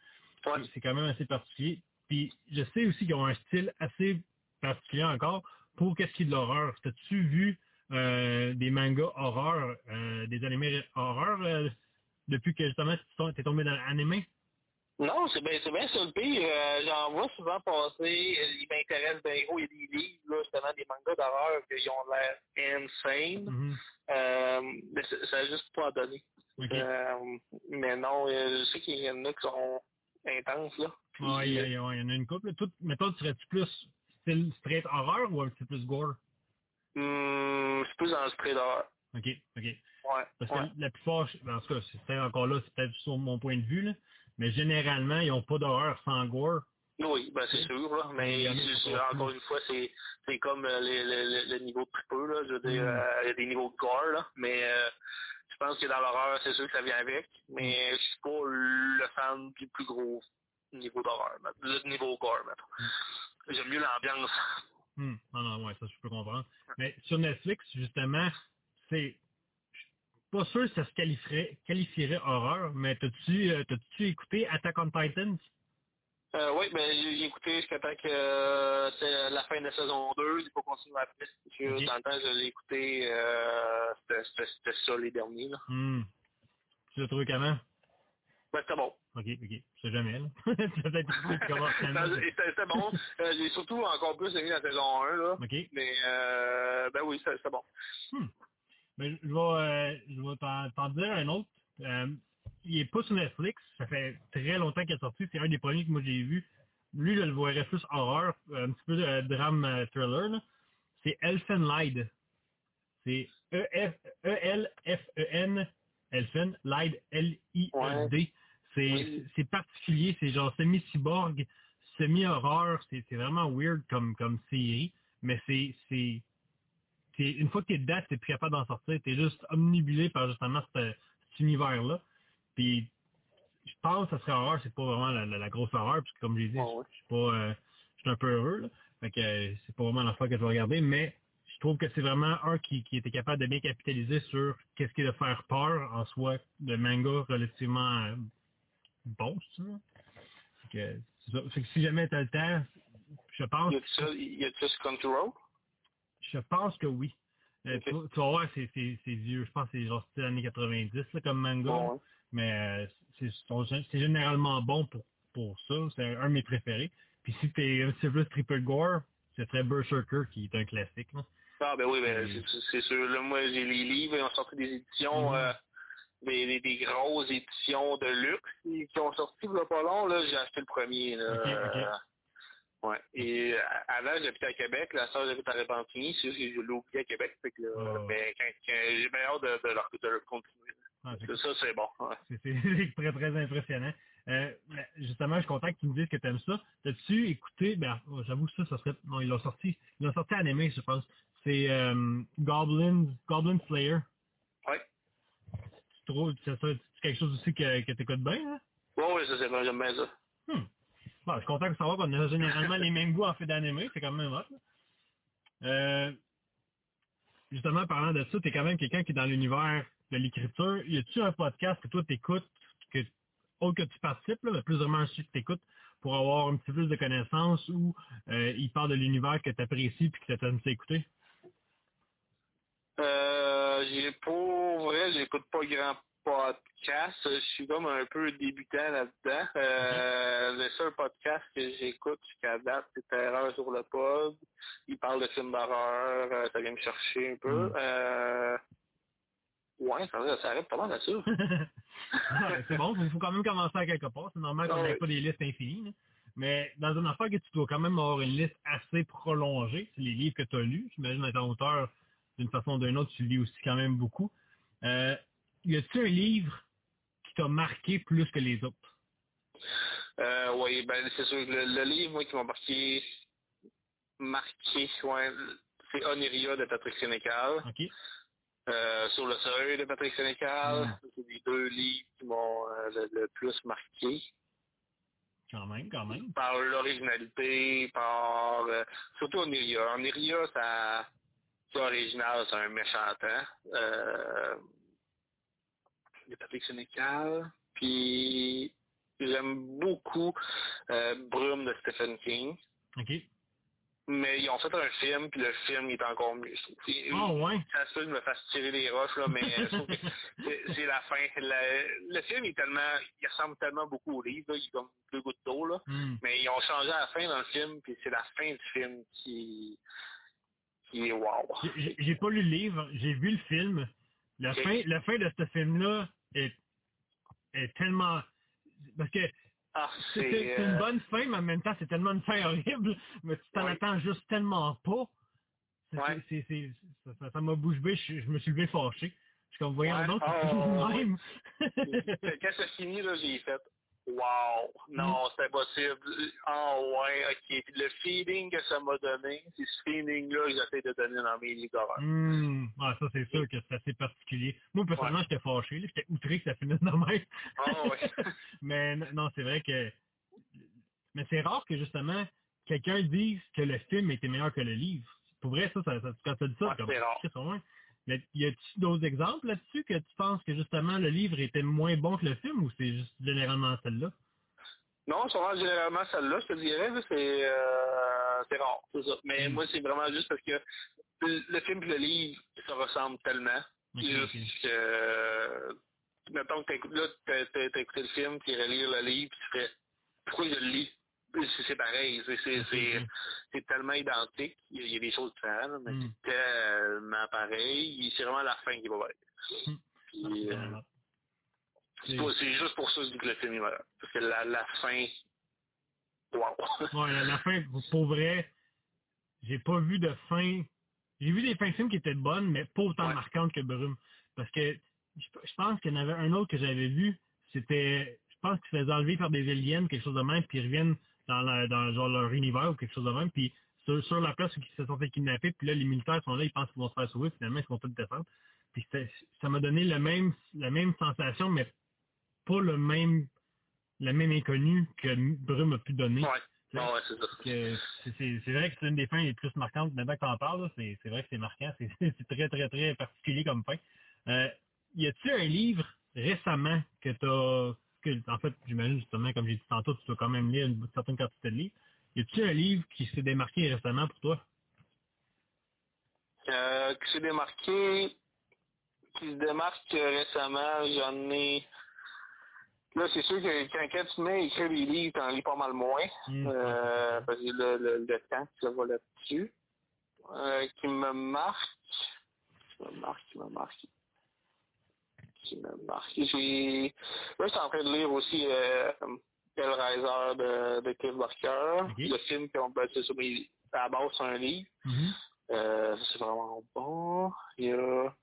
Ouais. C'est quand même assez particulier. Puis je sais aussi qu'ils ont un style assez particulier encore pour qu'est-ce qui est de l'horreur. T'as-tu vu euh, des mangas horreur, euh, des animés horreur depuis que justement tu es tombé dans l'animé? Non, c'est bien, c'est bien ça le pire. Euh, J'en vois souvent passer. Il m'intéresse bien gros. Il y a des livres, là, justement, des mangas d'horreur qui ont l'air insane. Mhm. Euh, mais ça juste pas. Ok. Euh, mais non, euh, je sais qu'il y en a qui sont intenses, là. Puis, Ouais, il y, a- il y en a une couple. Tout, mettons, tu serais-tu plus style straight horreur ou un petit plus gore? hum, c'est plus dans le straight d'horreur. OK, OK. Ouais. Parce ouais. que la plupart, en tout cas, c'est encore là, c'est peut-être sur mon point de vue, là, mais généralement, ils n'ont pas d'horreur sans gore. Oui, ben c'est sûr, là. Mais c'est- encore une fois, c'est c'est comme euh, les- le, le, le niveau de tripeux, là. Je veux dire, Mm. euh, il y a des niveaux de gore, là. Mais euh, je pense que dans l'horreur, c'est sûr que ça vient avec. Mais je suis pas le fan du plus gros niveau d'horreur, le niveau gore, mettons. J'aime mieux l'ambiance. Non, non, ouais, ça, je peux comprendre. Mais sur Netflix, justement, c'est je suis pas sûr que ça se qualifierait, qualifierait horreur, mais t'as-tu euh, t'as-tu écouté Attack on Titans? Euh, oui, ben j'ai j'ai écouté jusqu'à temps que euh, c'est la fin de la saison 2, j'ai pas continué après. Parce que Ok. Dans le temps, je l'ai écouté, euh, c'était- c'était c'était ça les derniers, là. Hmm. Tu l'as trouvé comment? Ben, c'était bon. OK, OK. Je sais jamais, là. tu as peut-être écouté comment Non, finalement. C'était c'était bon. Euh, j'ai surtout encore plus aimé la saison 1, là. OK. Mais, euh, ben oui, c'était c'était bon. Hmm. Mais je vais, euh, je vais t'en t'en dire un autre. Euh, il est pas sur Netflix. Ça fait très longtemps qu'il est sorti. C'est un des premiers que moi j'ai vu. Lui, je le verrais plus horreur, un petit peu de drame euh, thriller. C'est Elfen Lied. C'est E E-L-F-E-N, Elfen, Lied, L-I-E-D. C'est particulier. C'est genre semi-cyborg, semi-horreur. C'est vraiment weird comme, comme série. Mais c'est une fois que t'es dedans, t'es plus capable d'en sortir. T'es juste omnibulé par justement ce- cet univers-là. Puis je pense que ça serait horreur, c'est pas vraiment la, la- la grosse horreur, parce que comme je l'ai dit, ouais. je suis pas euh, je suis un peu heureux. Là. Fait que euh, c'est pas vraiment la fois que je vais regarder, mais je trouve que c'est vraiment un qui, qui était capable de bien capitaliser sur qu'est-ce qui est de faire peur en soi, de manga relativement euh, bon, c'est ça. Fait que, c'est ça. Fait que si jamais t'as le temps, je pense Y sur Crunchyroll? je pense que oui. Euh, tu, vas- tu vas voir, c'est, vieux. Je pense que c'est genre années 90 là, comme manga. Ouais. Mais euh, c'est, c'est généralement bon pour, pour ça. C'est un, de mes préférés. Puis si t'es un petit peu plus triple gore, ce serait Berserker qui est un classique. Là. Ah, ben oui, ben, c'est- c'est sûr. Là, moi, j'ai les livres, ils ont sorti des éditions, Mhm. euh, des, des, des grosses éditions de luxe qui, ont sorti a pas long. Là, j'ai acheté le premier. Là. Euh, Ouais. Et euh, avant, j'habitais à Québec. La soeur, j'habite à Repentigny. C'est juste que je l'ai oublié à Québec. Fait que, là, ouais. ben, quand, quand- j'ai bien hâte de, de, leur, de leur continuer. Ah, c'est, Ça, c'est bon. Ouais. c'est, très, très impressionnant. Euh, justement, je suis content que tu me dises que tu aimes ça. T'as-tu écouté, ben, j'avoue que ça, ça serait, non, ils l'ont sorti, ils l'ont sorti animé, je pense. C'est euh, Goblin, Goblin Slayer. Ouais. Tu trouves, c'est ça, c'est quelque chose aussi que, que tu écoutes bien, hein? Ouais, ouais, ça, c'est bon. J'aime bien ça. Hmm. Bon, je suis content de savoir qu'on a généralement les mêmes goûts en fait d'animé, c'est quand même hot. Euh, justement, parlant de ça, t'es quand même quelqu'un qui est dans l'univers de l'écriture. Y a-tu un podcast que toi t'écoutes, que, autre que tu participes, là, mais plus vraiment celui que t'écoutes, pour avoir un petit peu plus de connaissances ou euh, il parle de l'univers que tu apprécies puis que tu aimes écouter? Euh, j'ai pour vrai, j'écoute pas grand podcast. Je suis comme un peu débutant là-dedans. Euh, Le seul podcast que j'écoute jusqu'à date, c'est Terreur sur le pod. Il parle de films d'horreur. ça vient me chercher un peu. Mm. Euh, ouais, ça, ça arrive pas mal à ça. Ouais, c'est bon, il faut quand même commencer à quelque part. C'est normal qu'on n'ait pas des listes infinies. là. Mais dans une affaire que tu dois quand même avoir une liste assez prolongée, c'est les livres que tu as lus. J'imagine en tant auteur, d'une façon ou d'une autre, tu lis aussi quand même beaucoup. Euh, y a-t-il un livre qui t'a marqué plus que les autres? Euh, oui, ben c'est sûr le, le livre, moi, qui m'a marqué, marqué, ouais, c'est Oniria de Patrick Sénécal. Euh, sur le seuil de Patrick Sénécal. Mm. C'est les deux livres qui m'ont euh, le, le plus marqué. Quand même, quand même. Par l'originalité, par... euh, surtout Oniria. Oniria, ça... C'est original, c'est un méchant temps. Euh, de Patrick Sénécal. Puis j'aime beaucoup Brume de Stephen King. OK? Mais ils ont fait un film, puis le film est encore mieux. Oh, ouais? Ça se peut que je me fasse tirer les roches, là, mais que c'est la fin. Le, le film est tellement, il ressemble tellement beaucoup au livre, là, il est comme deux gouttes d'eau, là. Hmm. Mais ils ont changé à la fin dans le film, puis c'est la fin du film qui, qui est wow. J'ai- pas lu le livre, j'ai vu le film. La fin, la fin de ce film-là est, est tellement, parce que Ah, c'est une euh, bonne fin, mais en même temps, c'est tellement une fin horrible, mais tu t'en attends juste tellement pas. Ça- m'a bouche bée, je, je me suis levé fâché. Je suis comme, voyons Ouais. donc, c'est Oh, ouais. le même. Quand ça finit, là, j'ai fait? Wow! Non, c'est impossible. Oh ouais, ok. Puis le feeling que ça m'a donné, c'est ce feeling-là que j'essaie de donner dans mes livres d'horreur. Hmm. Ouais, ça, c'est sûr que c'est assez particulier. Moi, personnellement, j'étais fâché, j'étais outré que ça finisse de même. Ah ouais. Mais non, c'est vrai que. Mais c'est rare que justement quelqu'un dise que le film était meilleur que le livre. Pour vrai, ça, ça, ça quand tu dis ça, Ouais, c'est rare. Mais y a-tu d'autres exemples là-dessus que tu penses que justement le livre était moins bon que le film ou c'est juste généralement celle-là? Non, sûrement généralement celle-là, je te dirais, c'est euh, c'est rare, c'est ça. Mais Mm. moi, c'est vraiment juste parce que le, film et le livre se ressemblent tellement. Ok, juste que mettons que t'écoutes là, t'as écouté le film, tu irais lire le livre, puis tu ferais pourquoi je le lis? C'est c'est pareil, c'est c'est- tellement identique, il y, a, il y a des choses différentes, mais Mm. c'est tellement pareil, c'est vraiment la fin qui va être. Mm. Puis, euh, Vraiment. c'est juste pour ça que je dis que le film est malade. Parce que la, la fin, wow. Ouais, la, la fin, pour vrai, j'ai pas vu de fin. J'ai vu des fins de films qui étaient bonnes, mais pas autant Ouais. marquantes que Brume. Parce que je, je pense qu'il y en avait un autre que j'avais vu, c'était, je pense qu'ils se faisaient enlever par des aliens, quelque chose de même, puis ils reviennent dans, la- dans genre leur univers ou quelque chose de même, puis sur, sur la place où ils se sont fait kidnapper, puis là, les militaires sont là, ils pensent qu'ils vont se faire sauver, finalement, ils se font tous descendre. Puis ça m'a donné le même, la même sensation, mais pas le même, le même inconnu que Brume a pu donner ouais. C'est vrai que c'est une des fins les plus marquantes. Maintenant que t'en parles, c'est vrai que c'est marquant. C'est c'est très, très, très particulier comme fin. Euh, y a-tu un livre récemment que t'as... que En fait, j'imagine justement, comme j'ai dit tantôt, tu dois quand même lire une certaine quantité de livres. Y a-tu un livre qui s'est démarqué récemment pour toi? Euh, qui s'est démarqué, qui se démarque euh, récemment, j'en ai... Là, c'est sûr que quand, quand tu mets écrire des livres, t'en lis pas mal moins. Mm. Euh, parce que le, le, le temps que ça va là-dessus. Euh, qui me marque. Qui me marque, qui me marque. Qui me marque. J'ai. Là, je suis en train de lire aussi euh, Hellraiser de, de Cliff Barker. Le film qu'on ben, c'est ça, mais à la base, c'est un livre. Mhm. Euh, c'est vraiment bon. Il y a...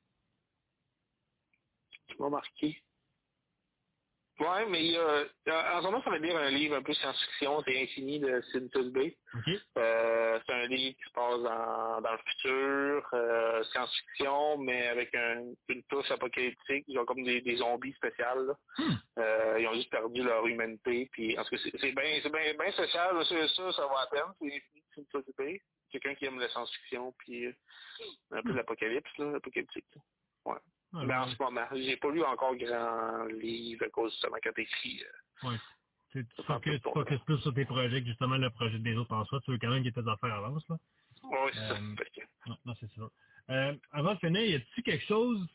Qui m'a marqué? Ouais, mais il y a... En ce moment, ça veut dire un livre un peu science-fiction, c'est Infini de Cynthia Bay. OK. Euh, c'est un livre qui se passe dans, dans le futur, euh, science-fiction, mais avec un- une touche apocalyptique. Ils ont comme des, des zombies spéciales. là. Euh, ils ont juste perdu leur humanité. Puis, cas, c'est bien c'est bien, là. Ça, ça, ça va à peine. C'est Infini de Bay. Quelqu'un qui aime la science-fiction, puis euh, un peu l'apocalypse, là, l'apocalyptique. Ouais. Ah, Mais en ce moment, j'ai pas lu encore grand livre à cause justement quand t'écris. euh, Ouais. Tu, tu, focuses, focuses plus sur tes projets que justement le projet des autres en soi. Tu veux quand même qu'il y ait tes affaires avance, là. Ouais, c'est ça. Euh, Non, non c'est sûr. Euh, avant de finir, y a-t-il quelque chose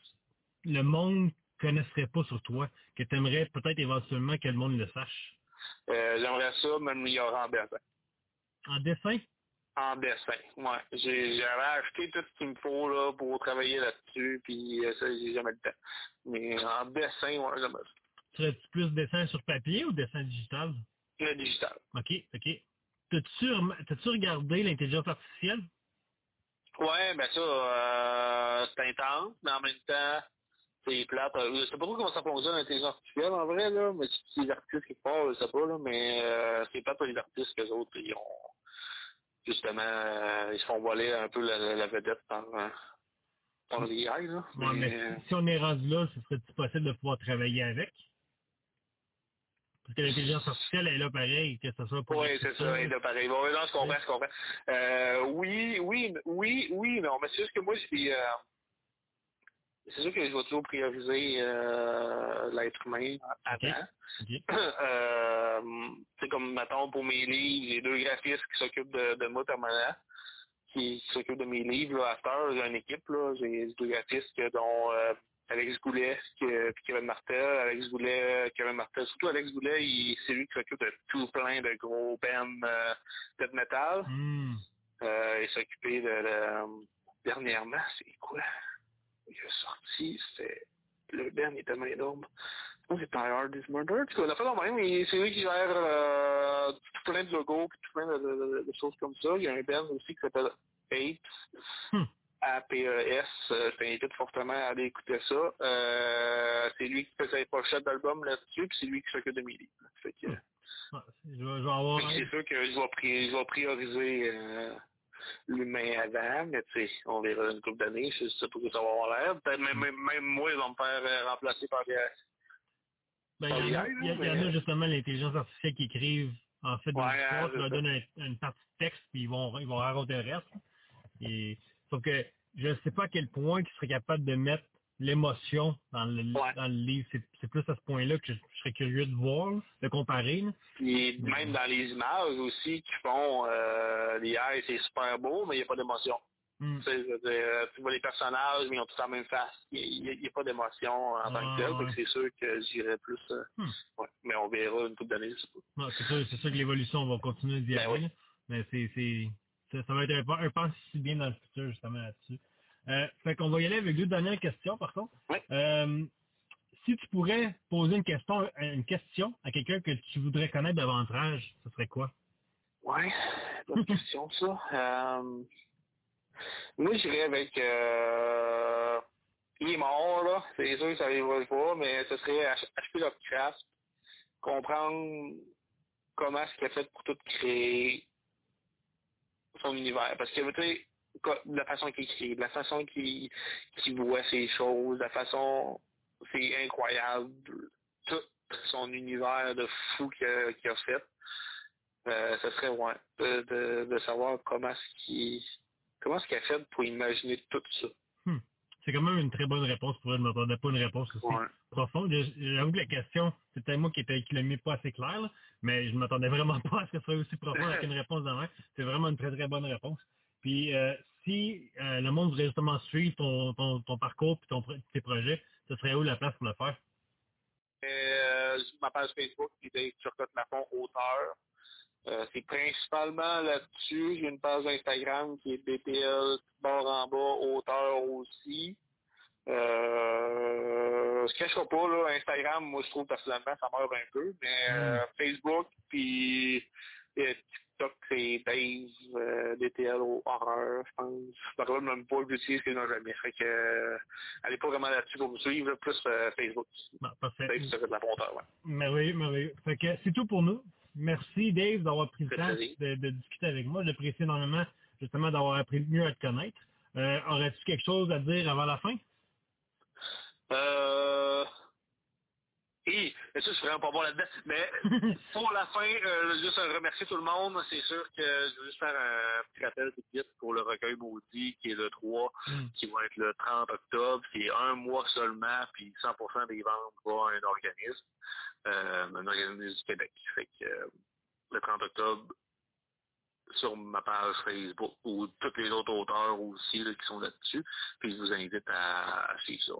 que le monde connaisserait pas sur toi, que tu aimerais peut-être éventuellement que le monde le sache? Euh, J'aimerais ça m'améliorer en dessin. En dessin? En dessin, ouais. J'avais acheté tout ce qu'il me faut là, pour travailler là-dessus, puis euh, ça, j'ai jamais le temps. Mais en dessin, ouais, j'aimerais ça. Serais-tu plus dessin sur papier ou dessin digital? Le digital. OK, OK. T'as-tu regardé l'intelligence artificielle? Ouais, ben ça, euh, c'est intense, mais en même temps, c'est plate. Euh, Je sais pas trop comment ça fonctionne l'intelligence artificielle en vrai, là, mais si c'est les artistes qui partent, je sais pas, là, mais euh, c'est plate pour les artistes que autres, ils ont justement euh, ils se font voler un peu la, vedette par, euh, par les là. Ouais, mais Mais, si on est rendu là, ce serait-tu possible de pouvoir travailler avec? Parce que l'intelligence artificielle elle est là pareil, que ce soit pour... Oui, c'est ça, et de pareil. Bon, non, je comprends, je comprends. Euh, oui, oui, oui, oui, non, mais c'est juste que moi, j'ai... Euh, c'est sûr que je vais toujours prioriser euh, l'être humain avant. OK. euh, c'est comme, mettons, pour mes livres, j'ai deux graphistes qui s'occupent de, de moi permanent. qui, s'occupe de mes livres. Là, à cette heure, j'ai une équipe. Là. J'ai deux graphistes dont euh, Alex Goulet et Kevin Martel. Alex Goulet, Kevin Martel. Surtout Alex Goulet, c'est lui qui s'occupe de tout plein de gros bands euh, death metal. Euh, il s'occupait de, de, dernièrement, c'est quoi? Il a sorti, c'était le band est tellement énorme. Je c'est Die Hard is Murder. En tout cas, même. C'est lui qui gère euh, tout plein de logos tout plein de, de, de, choses comme ça. Il y a un band aussi qui s'appelle Apes. Hmm. A-P-E-S. Euh, je t'invite fortement à aller écouter ça. Euh, c'est lui qui fait ses pochettes d'album là-dessus, puis c'est lui qui s'occupe de mes livres. Fait que, ouais, je, vais, je vais avoir... C'est sûr que je vais, pri je vais prioriser euh, l'humain avant, mais tu sais, on verra une couple d'années, je sais pas que ça va avoir l'air. Peut-être même, même, même, moi, ils vont me faire euh, remplacer par des... Ben, il y, a, il y, a, il y en a justement l'intelligence artificielle qui écrivent en fait des Ouais, histoires, tu leur donnes un- une partie de texte, puis ils vont, ils vont raconter le reste. Et, sauf que je ne sais pas à quel point ils seraient capables de mettre l'émotion dans le, Ouais. dans le livre. C'est, plus à ce point-là que je, je serais curieux de voir, de comparer. Puis même dans les images aussi qui font euh, les airs, c'est super beau, mais il n'y a pas d'émotion. Hmm. Tu sais, je veux dire, euh, tu vois les personnages, mais ils ont tous la même face. Il n'y a, pas d'émotion en tant Ah, que tel, ouais. fait que c'est sûr que j'irais plus. euh, Hmm. ouais. Mais on verra une couple d'années. Non, c'est sûr, sûr que l'évolution va continuer d'y Ben aller. oui. Mais c'est, ça, ça va être un, un pas si bien dans le futur, justement, là-dessus. Euh, fait qu'on va y aller avec deux dernières questions, par contre. Oui. Euh, si tu pourrais poser une question, une question à quelqu'un que tu voudrais connaître davantage, ce serait quoi? Ouais, bonne question ça. Euh, moi, j'irais avec... Euh, il est mort, là. C'est sûr que ça n'arrivera pas, mais ce serait HP Lovecraft. Comprendre comment est-ce qu'il a fait pour tout créer son univers. Parce que, tu sais, co- la façon qu'il écrit, la façon qu'il voit ces choses, la façon... C'est incroyable. Tout son univers de fou qu'il a, fait. Euh, ce serait ouais, de, de, de savoir comment est-ce qu'il comment est-ce qu'il a fait pour imaginer tout ça. Hmm. C'est quand même une très bonne réponse pour elle. Je ne m'attendais pas à une réponse aussi Ouais. profonde. J'avoue que la question, c'était moi qui, était, qui l'a mis pas assez clair, là, mais je ne m'attendais vraiment pas à ce que ce soit aussi profond avec une réponse même. C'est vraiment une très très bonne réponse. Puis euh, si euh, le monde voudrait justement suivre ton, ton, ton parcours et ton, tes projets, ce serait où la place pour le faire? Euh, ma page Facebook, qui est Turcotte Lafont, auteur. Euh, c'est principalement là-dessus. J'ai une page Instagram qui est BTL bord en bas, auteur aussi. Euh, je cachera pas, là, Instagram, moi je trouve personnellement ça meurt un peu, mais euh, Facebook, puis TikTok, c'est Dave, euh, DTL au horreur, je pense. Par là, même pas, j'utilise que non jamais. Fait que euh, allez pas vraiment là-dessus pour me suivre, là, plus euh, Facebook. Bon, parfait. Dave, ça fait de la ponteur, ouais. Merveilleux, merveilleux. Fait que c'est tout pour nous. Merci Dave d'avoir pris le temps de, de discuter avec moi. J'apprécie énormément justement d'avoir appris mieux à te connaître. Euh, Aurais-tu quelque chose à dire avant la fin? Euh... Et, ça, je suis vraiment pas bon là-dedans. Mais pour la fin, euh, juste remercier tout le monde. C'est sûr que je veux juste faire un petit rappel tout de suite pour le recueil maudit qui est le 3, Mm. qui va être le 30 octobre. C'est un mois seulement, puis 100% des ventes va à un organisme, euh, un organisme du Québec. Fait que euh, le 30 octobre, sur ma page Facebook ou tous les autres auteurs aussi là, qui sont là-dessus. Puis je vous invite à, à suivre ça.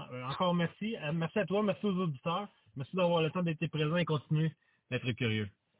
Euh, Encore merci. Euh, Merci à toi, merci aux auditeurs. Merci d'avoir le temps d'être présent et continuer d'être curieux.